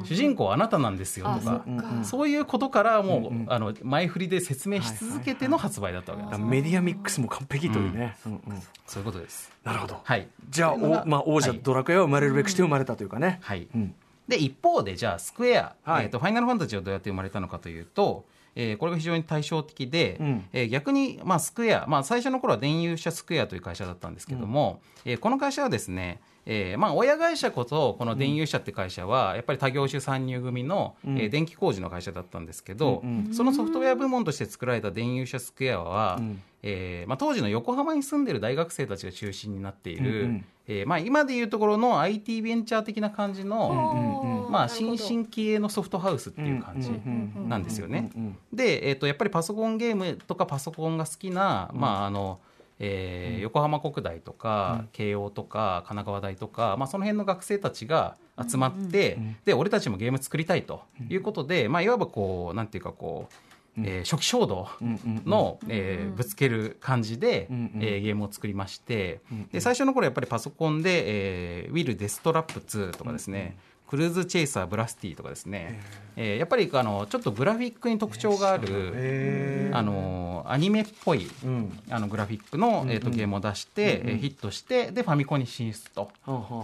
主人公はあなたなんですよとかあそっ。か。そういうことからもう、うんうんあの前振りで説明し続けての発売だったわけですよ、メディアミックスも完璧というね、うん。うんそういうことです。なるほど、はい。じゃあ、まあ、王者はい。ドラクエは生まれるべくして生まれたというかね、はい。うん。で、一方で、じゃあ、スクエア、はい。えっ、と、ファイナルファンタジーはどうやって生まれたのかというと、えーこれが非常に対照的で、うん。えー逆に、まあ、スクエア、まあ、最初の頃は電遊社スクエアという会社だったんですけども、えーこの会社はですね、えーまあ、親会社こそ、この電遊社って会社は、やっぱり多業種参入組の、うん。えー電気工事の会社だったんですけど、うんそのソフトウェア部門として作られた電遊社スクエアは、うん。えーまあ、当時の横浜に住んでる大学生たちが中心になっている、うんうんえーまあ、今でいうところの IT ベンチャー的な感じの、うんうんまあ、新進気鋭のソフトハウスっていう感じうんなんですよね。うんうんで、えっとやっぱりパソコンゲームとかパソコンが好きな、まああのえー横浜国大とか、慶応とか神奈川大とか、まあ、その辺の学生たちが集まって、で俺たちもゲーム作りたいということで、まあ、いわばこうなんていうかこう、えー初期衝動うんうんの、えーぶつける感じで、うんうんえーゲームを作りまして、うんで最初の頃やっぱりパソコンで、えーウィル・デストラップ2とかですね、クルーズ・チェイサー・ブラスティとかですね、えーやっぱりあのちょっとグラフィックに特徴がある、あのアニメっぽいうん。あのグラフィックの、えー、とうん。うんゲームを出して、うんうん。えーヒットしてでファミコンに進出と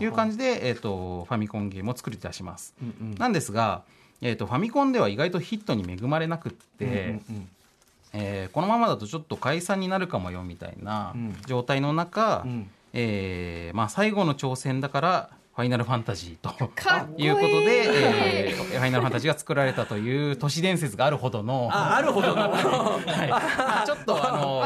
いう感じで、えー、とファミコンゲームを作り出します。うんうん。なんですが、えー、とファミコンでは意外とヒットに恵まれなくって、うんうん。えーこのままだとちょっと解散になるかもよみたいなうん。状態の中、うん。えーまあ、最後の挑戦だからファイナルファンタジーということで、えーファイナルファンタジーが作られたという都市伝説があるほどの。ああるほどの。はい、ちょっとあの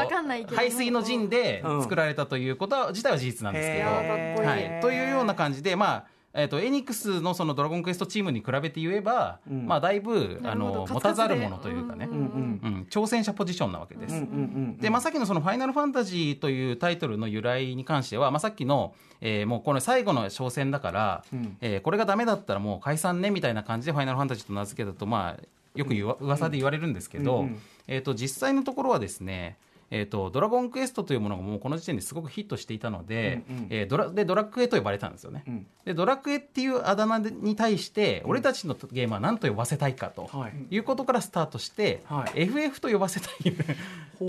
排水の陣でうん。作られたということは自体は事実なんですけど、はい、というような感じで、まあえー、とエニックスのそのドラゴンクエストチームに比べて言えば、うん。まあ、だいぶあの持たざるものというかね、ううんんうん。うん、挑戦者ポジションなわけです。うんうんうんで、まあ、さっきのその「ファイナルファンタジー」というタイトルの由来に関しては、まあ、さっきの、えーもうこれ最後の挑戦だから、うん。えーこれがダメだったらもう解散ねみたいな感じで「ファイナルファンタジー」と名付けたと、まあ、よく言わ噂で言われるんですけど、うんうん。えー、と実際のところはですねえー、とドラゴンクエストというものがもうこの時点ですごくヒットしていたので,、うんうん。えードラでドラクエと呼ばれたんですよね。うん。でドラクエっていうあだ名に対して俺たちのゲームは何と呼ばせたいかとはい。いうことからスタートして、はい。FF と呼ばせたいほ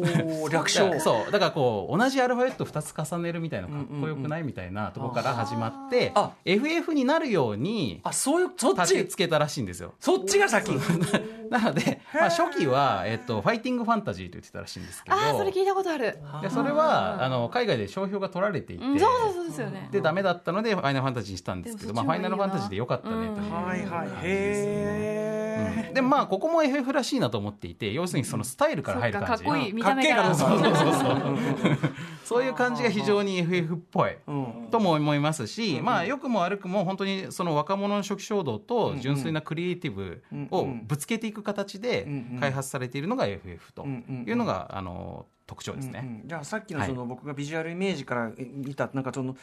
う 略だ称。そう。だからこう同じアルファベット2つ重ねるみたいなかっこよくないみたいなところから始まって、あ。FF になるようにあそういうそっち？つけたらしいんですよ。そっちが先。なので、まあ、初期は、えっと、ファイティングファンタジーと言ってたらしいんですけどれ聞いたことある。でそれはあの海外で商標が取られていて、うん。そうそうそうですよね。でダメだったのでファイナルファンタジーにしたんですけど、まあ、ファイナルファンタジーでよかったねという、うん。はいはいへえでまあここも FF らしいなと思っていて要するにそのスタイルから入る感じ。かかっこいい見た目から。そうそうそうそう。そういう感じが非常に FF っぽい。うん。とも思いますし、まあ良くも悪くも本当にその若者の初期衝動と純粋なクリエイティブをぶつけていく形で開発されているのが FF というのがあの特徴ですね。うんうん。じゃあさっきのその僕がビジュアルイメージから見たなんかその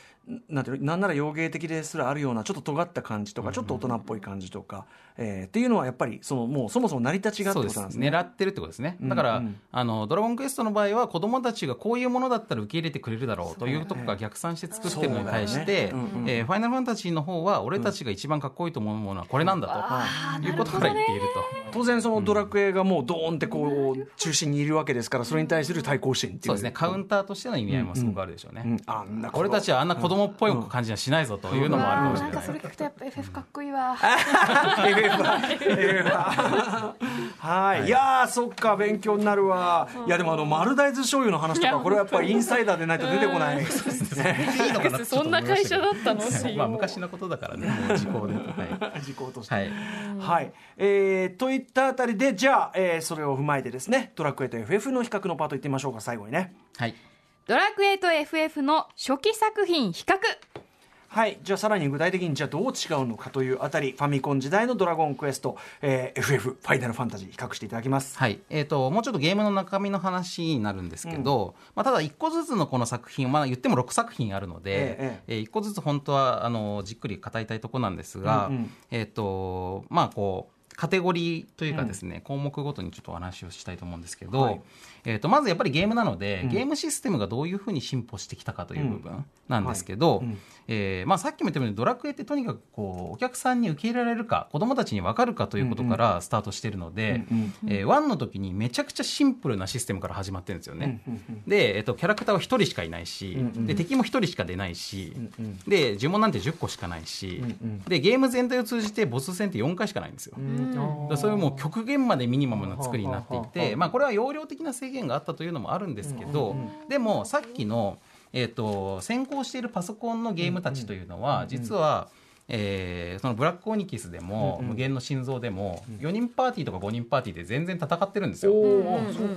なんていうのなんなら洋芸的ですらあるようなちょっと尖った感じとかちょっと大人っぽい感じとかえーっていうのはやっぱりそのもうそもそも成り立ちがってそうですことなんですね。狙ってるってことですね。だから、うん。うんあのドラゴンクエストの場合は子供たちがこういうものだったら受け入れてくれるだろうというところが逆算して作ってるのに対して、ね。うんうんえーファイナルファンタジーの方は俺たちが一番かっこいいと思うものはこれなんだと、いうことから言っていると。当然そのドラクエがもうドーンってこう中心にいるわけですからそれに対する対対抗心っていう。そうですね。カウンターとしての意味合いもすごくあるでしょうね、うん。あんな俺たちはあんな子供っぽい感じはしないぞというのもあるかもしれない、なんかそれ聞くとやっぱ FF かっこいいわ はい、い。やーそっか勉強になるわ、いやでもあの丸大豆醤油の話とかこれはやっぱりインサイダーでないと出てこない、そんな？会社だったのまあ昔のことだからね。時効で。はい、時効として。はい。はい、えーといったあたりでじゃあ、えーそれを踏まえてですねドラクエと FF の比較のパートいってみましょうか最後にね。はい。ドラクエと FF の初期作品比較はいじゃあさらに具体的にじゃあどう違うのかというあたりファミコン時代の「ドラゴンクエスト」えー FF ファイナルファンタジー比較していただきます。はいえー、ともうちょっとゲームの中身の話になるんですけど、まあ、ただ1個ずつのこの作品、まあ、言っても6作品あるので、ええ1個ずつ本当はあのじっくり語りたいところなんですが、うんうん。えーとまあこうカテゴリーというかですね、項目ごとにちょっとお話をしたいと思うんですけど、はいえー、とまずやっぱりゲームなので、ゲームシステムがどういうふうに進歩してきたかという部分なんですけど、えーまあ、さっきも言ったようにドラクエってとにかくこうお客さんに受け入れられるか子どもたちに分かるかということからスタートしているので、うんえー1の時にめちゃくちゃシンプルなシステムから始まってるんですよね。で、えっとキャラクターは1人しかいないし、で敵も1人しか出ないし、で呪文なんて10個しかないし、でゲーム全体を通じてボス戦って4回しかないんですよ。だからそれもう極限までミニマムな作りになっていて、まあ、これは容量的な制限があったというのもあるんですけど、でもさっきの、えー、と先行しているパソコンのゲームたちというのは、実は、えーそのブラックオニキスでも、無限の心臓でも、4人パーティーとか5人パーティーで全然戦ってるんですよ。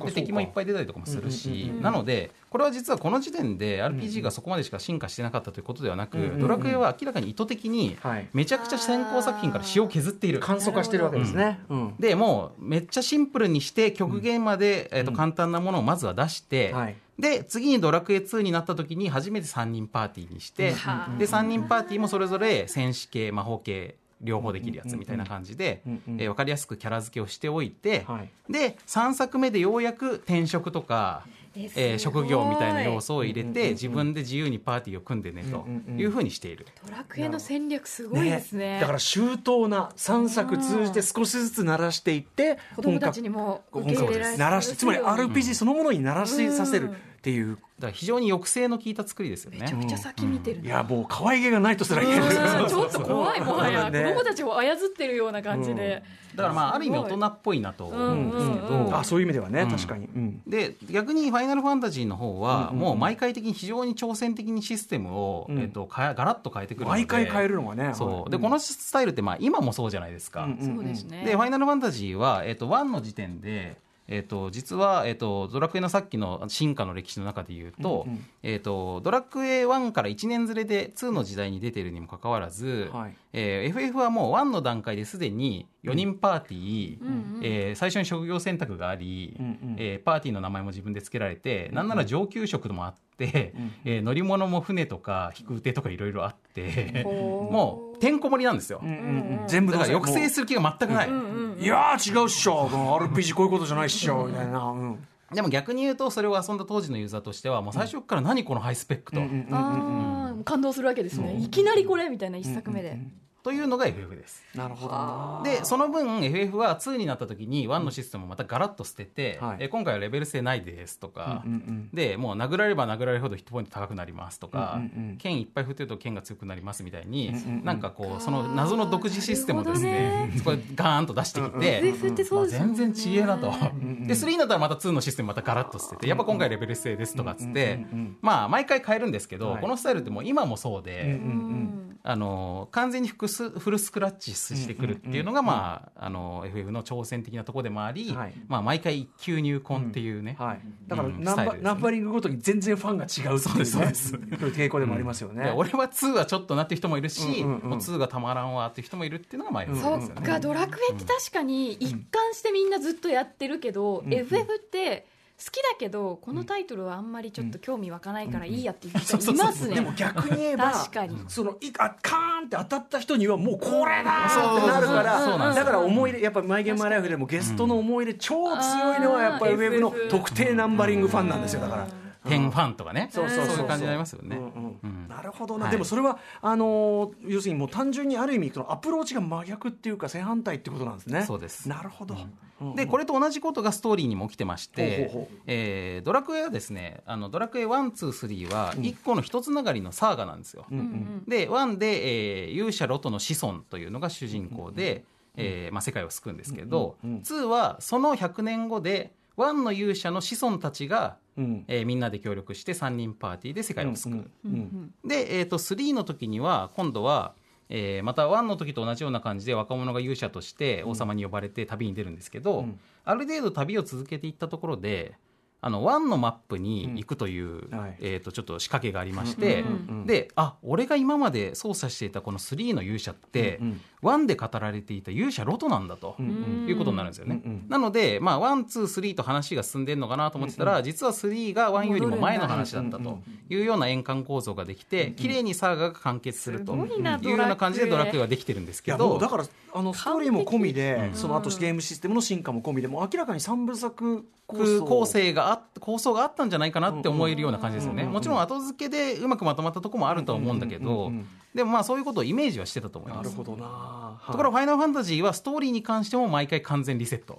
で敵もいっぱい出たりとかもするし、なのでこれは実はこの時点で RPG がそこまでしか進化してなかったということではなく、ドラクエは明らかに意図的にはい。めちゃくちゃ先行作品から詩を削っている。簡素化してるわけですね、うん。でもうめっちゃシンプルにして極限まで、えー、と簡単なものをまずは出して、はいで次に「ドラクエ2」になった時に初めて3人パーティーにして、はあで3人パーティーもそれぞれ戦士系魔法系両方できるやつみたいな感じで、うんうんえー分かりやすくキャラ付けをしておいて、はい。で3作目でようやく転職とか、えー職業みたいな要素を入れて、自分で自由にパーティーを組んでねというふうにしている。ドラクエの戦略すごいですね。だから周到な3作通じて少しずつ鳴らしていって子供たちにも受け入れられ鳴らしつまり RPG そのものに鳴らしさせるっていう、だから非常に抑制の効いた作りですよね。めちゃくちゃ先見てる。いやもう可愛げがないとすら言えない。うん。ちょっと怖いもはや。ね子供たちを操ってるような感じで。だからまあある意味大人っぽいなと思うんですけど、うんうんあそういう意味ではね、確かに、うん。で逆に「ファイナルファンタジー」の方はもう毎回的に非常に挑戦的にシステムを、ん。えっと、変えガラッと変えてくるので。毎回変えるのがねそう。ではいこのスタイルってまあ今もそうじゃないですか、うんうんそうですね。で「ファイナルファンタジーは」えっと1の時点でえっと実は、えっとドラクエのさっきの進化の歴史の中で言うと,、うんうん。えっとドラクエ1から1年ずれで2の時代に出ているにもかかわらず、はいえー FF はもう1の段階ですでに4人パーティー、えー最初に職業選択があり、うんうん。えーパーティーの名前も自分で付けられて、なんなら上級職もあって、えー乗り物も船とか飛空艇とかいろいろあって、もうてんこ盛りなんですよ。うんうんうん。全部だから抑制する気が全くない。いやー違うっしょ。RPG こういうことじゃないっしょ。みたいな、うんでも逆に言うとそれを遊んだ当時のユーザーとしてはもう最初から何このハイスペックと、感動するわけですね。いきなりこれみたいな一作目でというのが FF です。なるほどな。でその分 FF は2になった時に1のシステムをまたガラッと捨てて、はい。え今回はレベル制ないですとか、うんうんでもう殴られれば殴られるほどヒットポイント高くなりますとか、うんうんうん。剣いっぱい振ってると剣が強くなりますみたいに、んうんなんかこうその謎の独自システムをですねそこでガーンと出してきて、全然違えなと、で3になったらまた2のシステムまたガラッと捨ててやっぱ今回レベル制ですとかっつって、まあ毎回変えるんですけど、はい。このスタイルってもう今もそうで。うんうんあの完全に複数フルスクラッチしてくるっていうのが、まあ、あの FF の挑戦的なところでもあり、はいまあ、毎回一級入魂っていうね、はい、だからうんナンバ,、ナンバリングごとに全然ファンが違うっていうね。そうですそういう傾向でもあります。よね、で俺は2はちょっとなっていう人もいるし、うんうんうん。もう2がたまらんわっていう人もいるっていうのがまあ FF そ。っかドラクエって確かに一貫してみんなずっとやってるけど、FF って好きだけどこのタイトルはあんまりちょっと興味湧かないからいいやっていう人いますね、でも逆に言えば確かに。そのいあカーンって当たった人にはもうこれだそうーってなるからだから思い入れやっぱ「マイ・ゲーム・マイ・ライフ」でもゲストの思い入れ超強いのはやっぱりウェブの特定ナンバリングファンなんですよだから。点ファンとかね、そうそうそういう感じになりますよね。なるほどな、はい。でもそれはあのー要するにもう単純にある意味そのアプローチが真逆っていうか正反対ってことなんですね。そうです。なるほど、でこれと同じことがストーリーにも起きてまして、えードラクエはですねあのドラクエ123は1個の一つながりのサーガなんですよ。で1で、えー勇者ロトの子孫というのが主人公で、えーまあ、世界を救うんですけど、うんうん2はその100年後で1の勇者の子孫たちが、うん。えーみんなで協力して3人パーティーで世界を救う。うんうんで、えー、と3の時には今度は、えーまた1の時と同じような感じで若者が勇者として王様に呼ばれて旅に出るんですけど、うん。ある程度旅を続けていったところであの1のマップに行くという、うんはい。えー、とちょっと仕掛けがありまして、うんうんであ俺が今まで操作していたこの3の勇者って、うん1で語られていた勇者ロトなんだと。うんうんいうことになるんですよね、うんうん。なので、まあ、 one、two、three と話が進んでるのかなと思ってたら、実は3が1よりも前の話だったとい。うような円環構造ができて、綺麗にサーガが完結するというような感じでドラクエはできてるんですいけどだからあのストーリーも込みでその後ゲームシステムの進化も込みでもう明らかに三部作構成があ構想があったんじゃないかなって思えるような感じですよね、もちろん後付けでうまくまとまったところもあるとは思うんだけどでもまあそういうことをイメージはしてたと思います。なるほどな。ところがファイナルファンタジーはストーリーに関しても毎回完全リセット。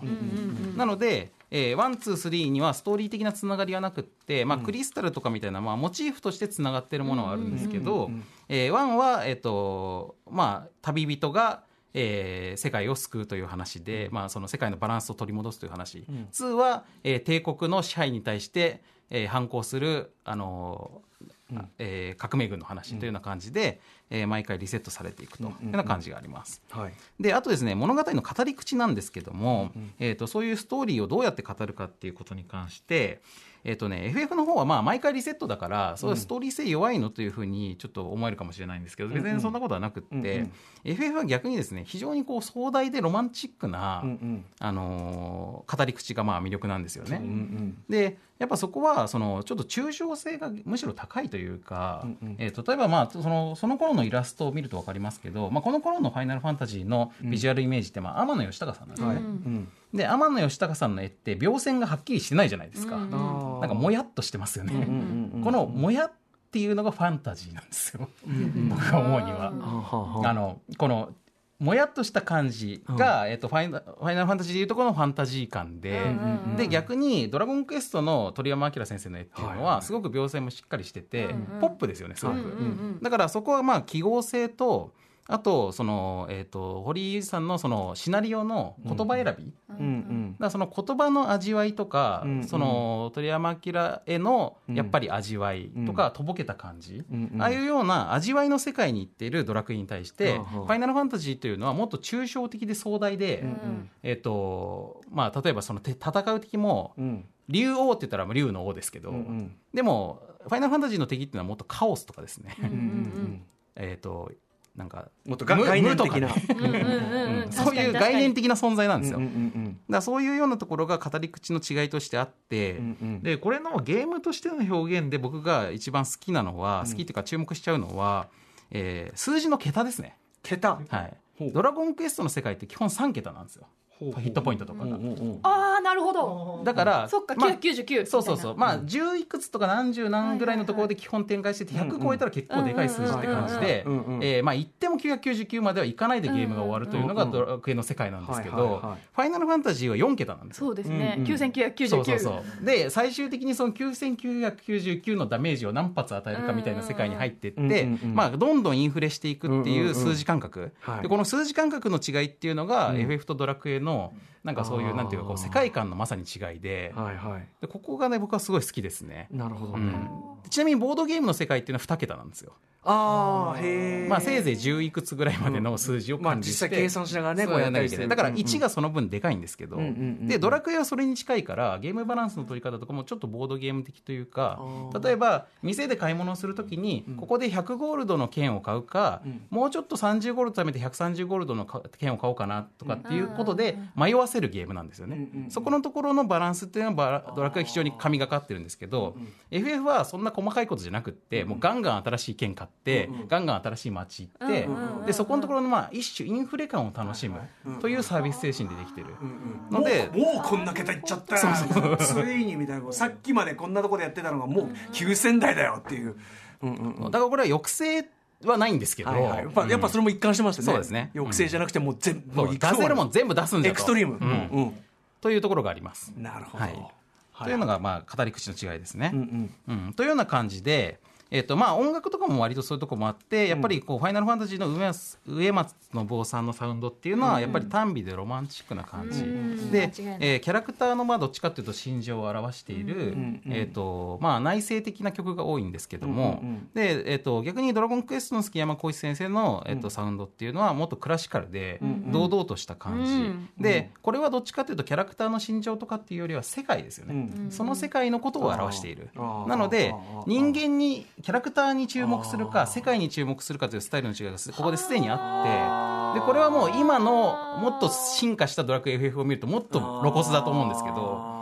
なので、えー、1、2、3にはストーリー的なつながりはなくって、まあ、クリスタルとかみたいな、まあ、モチーフとしてつながってるものはあるんですけど、えー、1は、えっ、と、まあ、旅人が、えー世界を救うという話で、まあ、その世界のバランスを取り戻すという話、2は、えー帝国の支配に対して、えー反抗する、あのーえー革命軍の話というような感じで、えー毎回リセットされていくというような感じがあります。はい。であとですね物語の語り口なんですけども、えー、とそういうストーリーをどうやって語るかっていうことに関して、えーとね、FF の方はまあ毎回リセットだからそういうストーリー性弱いのというふうにちょっと思えるかもしれないんですけど別にそんなことはなくって、FF は逆にですね非常にこう壮大でロマンチックな、あのー語り口がまあ魅力なんですよね。でやっぱそこはそのちょっと抽象性がむしろ高いというか、えー例えばまあそのその頃のイラストを見ると分かりますけど、まあ、この頃の「ファイナルファンタジー」のビジュアルイメージって、まあ、天野義高さんなんですね、で天野義高さんの絵って描線がはっきりしてないじゃないですか、うんなんかもやっとしてますよね、うんうんうんこのもやっていうのがファンタジーなんですよ、僕が思うには。はあのこのもやっとした感じが、えっとファイナファイナルファンタジーでいうところのファンタジー感で、うんで逆に「ドラゴンクエスト」の鳥山明先生の絵っていうのはいははい。すごく描線もしっかりしてて、うんポップですよねすごく、はいうん。だからそこはまあ記号性とあとその、えー、と堀井さんのそのシナリオの言葉選び、うんうん。らその言葉の味わいとか、うんその鳥山明へのうん。やっぱり味わいとか、とぼけた感じ、うんうん。ああいうような味わいの世界に行っているドラクエに対して、はあはあファイナルファンタジーというのはもっと抽象的で壮大で、うんえっ、とまあ例えばそのて戦う敵もうん。竜王って言ったら竜の王ですけど、うんうん。でもファイナルファンタジーの敵っていうのはもっとカオスとかですね、うんうん。えっとなんかもっと概念的な。そういう概念的な存在なんですよ。うんうだかんらそういうようなところが語り口の違いとしてあって、うんうんでこれのゲームとしての表現で僕が一番好きなのは、好きっていうか注目しちゃうのは、えー数字の桁ですね。桁。はい。ドラゴンクエストの世界って基本3桁なんですよ。ヒットポイントとかが。ああなるほど。だから、そっかまあ999そうそうそう、まあ、10いくつとか何十何ぐらいのところで基本展開してて、100超えたら結構でかい数字って感じでえーまあ、言っても999まではいかないでゲームが終わるというのがドラクエの世界なんですけどファイナルファンタジーは4桁なんですよ。そうですね、うんうん9999そうそうそう。で最終的にその9999のダメージを何発与えるかみたいな世界に入っていって、まあ、どんどんインフレしていくっていう数字感覚、はいでこの数字感覚の違いっていうのが、うん FF とドラクエののなんかそういうなんていうかこう世界観のまさに違いで。はいはい。でここがね僕はすごい好きですね。なるほどね。うん、ちなみにボードゲームの世界っていうのは2桁なんですよ、ああへえまあ、せいぜい10いくつぐらいまでの数字をまあ管理して、実際計算しながらねこうややんなきゃいだから1うんうん。がその分でかいんですけど、うんうんうんでドラクエはそれに近いからゲームバランスの取り方とかもちょっとボードゲーム的というか例えば店で買い物をするときにここで100ゴールドの券を買うか、うん。もうちょっと30ゴールド貯めて130ゴールドの券を買おうかなとかっていうことで迷わせるゲームなんですよね、うんうんそこのところのバランスっていうのはバラドラクエは非常に神がかってるんですけど、FF はそんな細かいことじゃなくってもうガンガン新しい券買って、ガンガン新しい街行って、うんうんうんでそこのところのまあ一種インフレ感を楽しむというサービス精神でできてる。ものでうもうこんな桁いっちゃったよついにみたいなさっきまでこんなとこでやってたのがもう9000台だよっていう、うんうんうん。だからこれは抑制はないんですけど、はいはい、やっぱうんやっぱそれも一貫してましたね、そうですね。抑制じゃなくてもう全部、もう出せるもん全部出すんじゃと。エクストリーム、うん。うん。というところがあります。なるほど、はい。はい。というのが、まあ、語り口の違いですね。うん。うん、というような感じで、えっとまあ、音楽とかも割とそういうところもあってやっぱりこう、ファイナルファンタジーの上松上松信夫さんのサウンドっていうのはやっぱり単美でロマンチックな感じ、うんでえーキャラクターのまあどっちかっていうと心情を表している、んえーとまあ、内省的な曲が多いんですけども、うんうんうん。でえー、と逆に「ドラゴンクエスト」の杉山浩一先生の、えーとサウンドっていうのはもっとクラシカルで堂々とした感じ、うんでこれはどっちかっていうとキャラクターの心情とかっていうよりは世界ですよね、うんその世界のことを表している。なので人間にキャラクターに注目するか世界に注目するかというスタイルの違いがすここですでにあってでこれはもう今のもっと進化したドラクエ FF を見るともっと露骨だと思うんですけど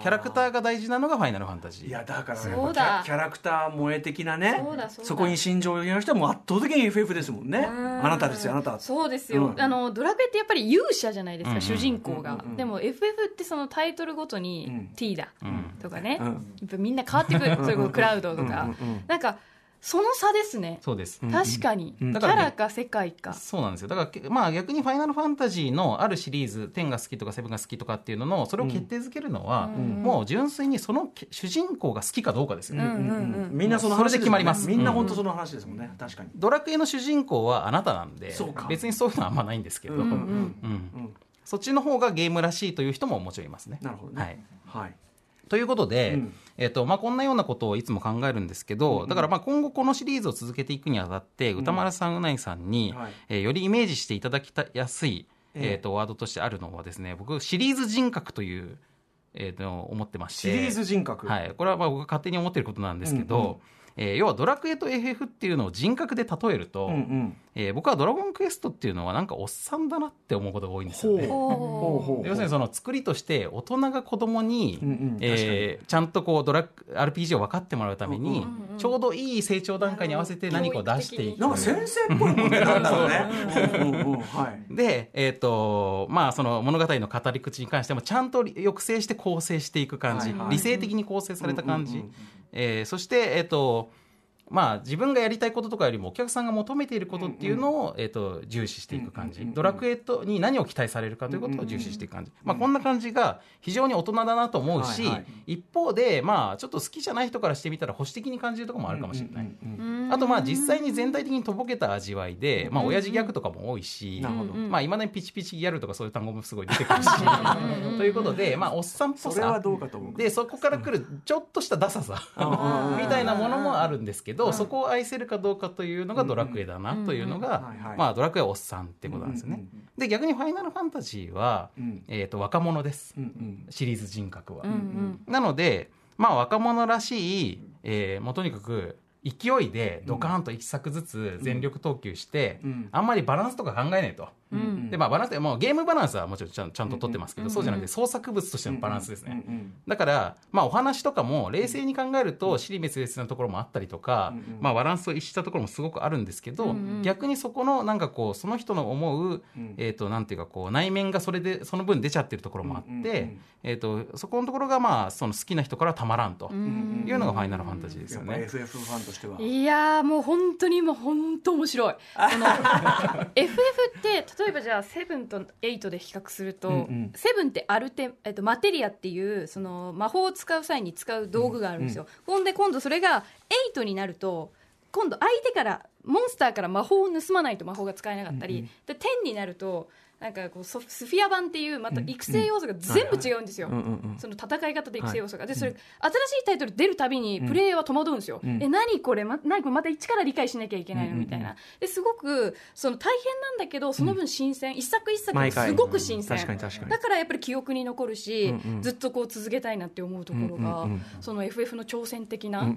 キャラクターが大事なのがファイナルファンタジー。いやだからねそうだやっぱキャキャラクター萌え的なねそうだ。そうだこに心情を言う人はもう圧倒的に FF ですもんね。うん。あなたですよあなたそうですよ、うん。あのドラクエってやっぱり勇者じゃないですか、うん主人公が、うんうんうん。でも FF ってそのタイトルごとに、うん。T だ、うんとかね、うん。やっぱみんな変わってくる。それこそクラウドとか、うんうんうん。なんかその差ですね。そうです、確かに、うん。キだからねャラか世界か、そうなんですよ。だからけまあ逆に「ファイナルファンタジー」のあるシリーズ10が好きとか7が好きとかっていうののそれを決定づけるのは、うん。もう純粋にそのけ主人公が好きかどうかですよ。ね、みんなその話それで決まります。みんな本当その話ですもんね。確かに。ドラクエの主人公はあなたなんでそうか。別にそういうのはあんまないんですけど、うんうん。うん。うん。そっちの方がゲームらしいという人ももちろんいますね。なるほどね。はい。はい。ということで、うんえっとまあ、こんなようなことをいつも考えるんですけど、だからまあ今後このシリーズを続けていくにあたって、歌丸さんうないさんに、はい。えーよりイメージしていただきたやすい、えええ。っとワードとしてあるのはですね僕シリーズ人格という、えーのを思ってまして。シリーズ人格。はい、これはまあ僕が勝手に思っていることなんですけど、うんうんえー要はドラクエと FF っていうのを人格で例えると、うんうん。えー僕はドラゴンクエストっていうのはなんかおっさんだなって思うことが多いんですよね。要するにその作りとして大人が子供に、うんうん。えーちゃんとこうドラ RPG を分かってもらうために、うんうんちょうどいい成長段階に合わせて何かを出していく。なんか先生っぽいもんねなんだろうね。で、えっ、と、まあ、その物語の語り口に関しても、ちゃんと抑制して構成していく感じ、はいはい。理性的に構成された感じ。えーそして、えっ、と、まあ、自分がやりたいこととかよりもお客さんが求めていることっていうのを、えっと重視していく感じ、うんうんうんドラクエとに何を期待されるかということを重視していく感じ、まあ、こんな感じが非常に大人だなと思うし、はいはい。一方で、まあ、ちょっと好きじゃない人からしてみたら保守的に感じるところもあるかもしれない。うんうんうんうんあとまあ実際に全体的にとぼけた味わいで、まあ、うん親父ギャグとかも多いし、なるほど。うんまあ、いまだにピチピチギャルとかそういう単語もすごい出てくるし。ということで、まあ、おっさんっぽそれはさどうかと思うでそこから来るちょっとしたダサさ。うん。みたいなものもあるんですけど、うん。そこを愛せるかどうかというのがドラクエだなというのうん。がはいはい、まあ、ドラクエはおっさんってことなんですよね。で逆に「ファイナルファンタジーは」うん。えーと若者です。うんうん。シリーズ人格は。うんうん。なので、まあ、若者らしい、えーもうとにかく勢いでドカーンと一作ずつ全力投球して、うん。あんまりバランスとか考えないと。うんでまあ、バランスってもうゲームバランスはもちろんちゃんちゃんと取ってますけど、うんそうじゃなくて創作物としてのバランスですね。うんうんだから、まあ、お話とかも冷静に考えると尻滅裂なところもあったりとか、うんうんまあ、バランスを逸したところもすごくあるんですけど、うんうん逆にそこのなんかこうその人の思う、うん。えー、となんていうかこう内面がそれでその分出ちゃってるところもあって、うんうんうんえー、とそこのところがまあその好きな人からたまらんとうんいうのがファイナルファンタジーですやっぱよね。FF ファンとしては。いやーもう本当に今本当面白い。あの FF って例えばじゃあ7と8で比較すると、うんうん。7ってアルテ、えっと、マテリアっていうその魔法を使う際に使う道具があるんですよ、ほんで今度それが8になると今度相手からモンスターから魔法を盗まないと魔法が使えなかったり、うんうん。で10になるとなんかこうソスフィア版っていうまた育成要素が全部違うんですよ、その戦い方で育成要素が、でそれ新しいタイトル出るたびにプレイヤーは戸惑うんですよ、うん。え何これ、ま、何これ？また一から理解しなきゃいけないの？みたいな。ですごくその大変なんだけどその分新鮮、一作一作すごく新鮮。確かに確かに。だからやっぱり記憶に残るし、ずっとこう続けたいなって思うところが、その FF の挑戦的な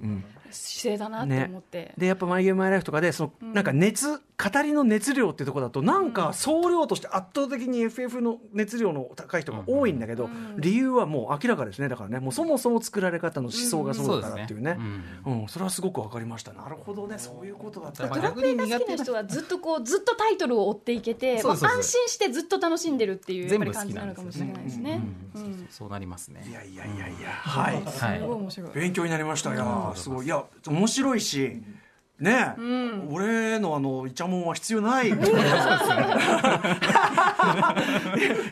姿勢だなって思って、でやっぱ「マイ・ゲーム・マイ・ライフ」とかでそのなんか熱語りの熱量っていうところだとなんか総量として圧倒的に FF の熱量の高い人が多いんだけど、理由はもう明らかですね。だからねもうそもそも作られ方の思想がそうだからっていうね、うんそれはすごく分かりました。なるほどね。そういうことだった。まあドラクエが好きな人はずっとこうずっとタイトルを追っていけて、そうですそう。ですまあ安心してずっと楽しんでるっていうやっぱり全部好き感じなのかもしれないですね。そうなりますね。いやいやいやいや。はい。はい。すごい面白い。勉強になりました。いやすごい。いや面白いしねえ、俺のあのイチャモンは必要ない。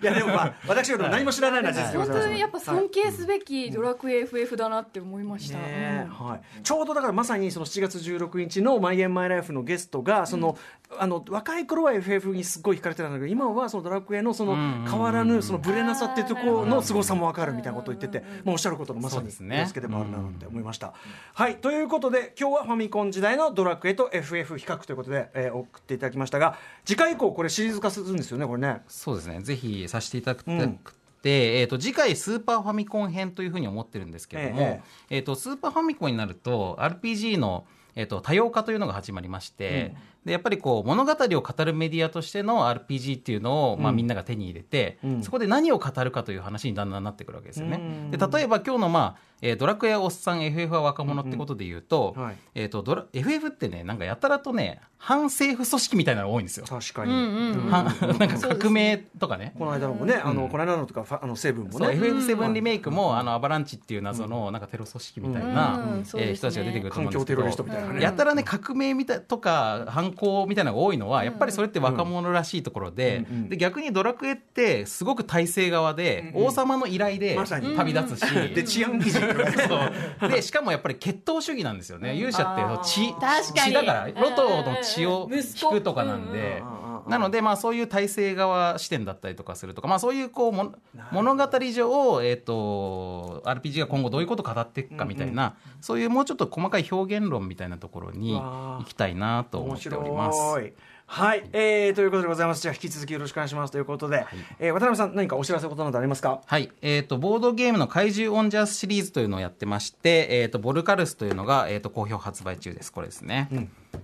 いやでもまあ私は何も知らないな実本当にやっぱ尊敬すべきドラクエ FF だなって思いました、ねはい、ちょうどだからまさにその7月16日の「マイ・エン・マイ・ライフ」のゲストがその、あの若い頃は FF にすごい惹かれてたんだけど今はそのドラクエのその変わらぬそのブレなさっていうところの凄さも分かるみたいなことを言ってて、まあ、おっしゃることのまさにですけてもあるなって思いました。はい。ということで今日はファミコン時代のドラクエと FF 比較ということで、えー送っていただきましたが次回以降これシリーズ化するんですよねこれね。そうですね。ぜひさせていただくて、うん。でえー、と次回スーパーファミコン編というふうに思ってるんですけれども、えーとスーパーファミコンになると RPG の、えー、と多様化というのが始まりまして、でやっぱりこう物語を語るメディアとしての RPG っていうのを、まあ、みんなが手に入れて、うん。そこで何を語るかという話にだんだんなってくるわけですよね。うん。で例えば今日の、まあえードラクエはおっさん FF は若者ってことで言うと,、はい。えー、とドラ FF ってねなんかやたらとね反政府組織みたいなのが多いんですよ。確かに、うんうんうん。は なんか革命とかね。この間のもね、あのこの間のとかファあの成分もそうね FF7 リメイクも、あのアバランチっていう謎のなんかテロ組織みたいな、うん。そうですね。えー人たちが出てくると思うんですけ環境テロリストどみたいなね、やたらね革命みたいとか反抗みたいなのが多いのはやっぱりそれって若者らしいところで,、うんうん。で逆にドラクエってすごく体制側で、王様の依頼で旅立つし、で治安維持でしかもやっぱり血統主義なんですよね。勇者って血確かに。血だからロトの血をうんうん引くとかなんで。うんうんうんなのでまあそういう体制側視点だったりとかするとかまあそういうこうも物語上えっと RPG が今後どういうことを語っていくかみたいなそういうもうちょっと細かい表現論みたいなところに行きたいなと思面っております。白い。はい、えー、ということでございます。じゃあ引き続きよろしくお願いしますということで、えー渡辺さん何かお知らせことなどありますか？はい、えー、とボードゲームの怪獣オンジャースシリーズというのをやってまして、えー、とボルカルスというのが、えー、と好評発売中ですこれですね、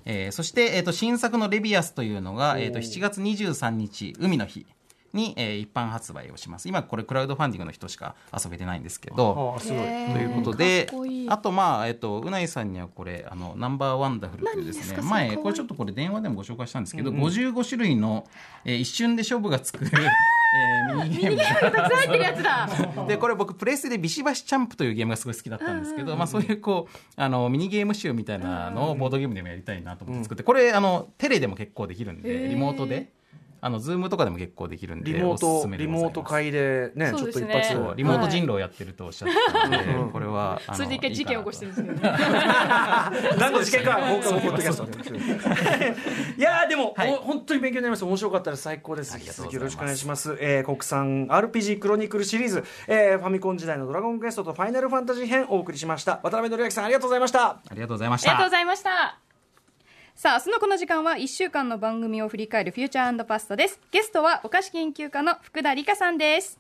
えーそして、えー、と新作のレビアスというのが、えー、と7月23日海の日に、えー一般発売をします。今これクラウドファンディングの人しか遊べてないんですけど。すごい。ということであとまあえっとうないさんにはこれあのナンバーワンダフルというですね。前これちょっとこれ電話でもご紹介したんですけど、55種類の、えー一瞬で勝負がつく、えーミニゲーム。たくさん入ってるやつだ。でこれ僕プレイステでビシバシチャンプというゲームがすごい好きだったんですけど、まあ、そういうこうあのミニゲーム集みたいなのをボードゲームでもやりたいなと思って作って、これあのテレでも結構できるんでリモートであのズームとかでも結構できるんでリモートリモート会でねちょっと一発リモート人狼をやってるとおっしゃってたので、これはそれで一回事件起こしてるんですけどね。何の事件か放課後ポッドキャストいやーでも、はい。お本当に勉強になりました。面白かったです。最高です引きよろしくお願いします、えー国産 RPG クロニクルシリーズ、えーファミコン時代のドラゴンクエストとファイナルファンタジー編お送りしました。渡辺則明さんありがとうございました。ありがとうございました。ありがとうございましたさあ明日のこの時間は1週間の番組を振り返るフューチャーパストです。ゲストはお菓子研究家の福田理香さんです。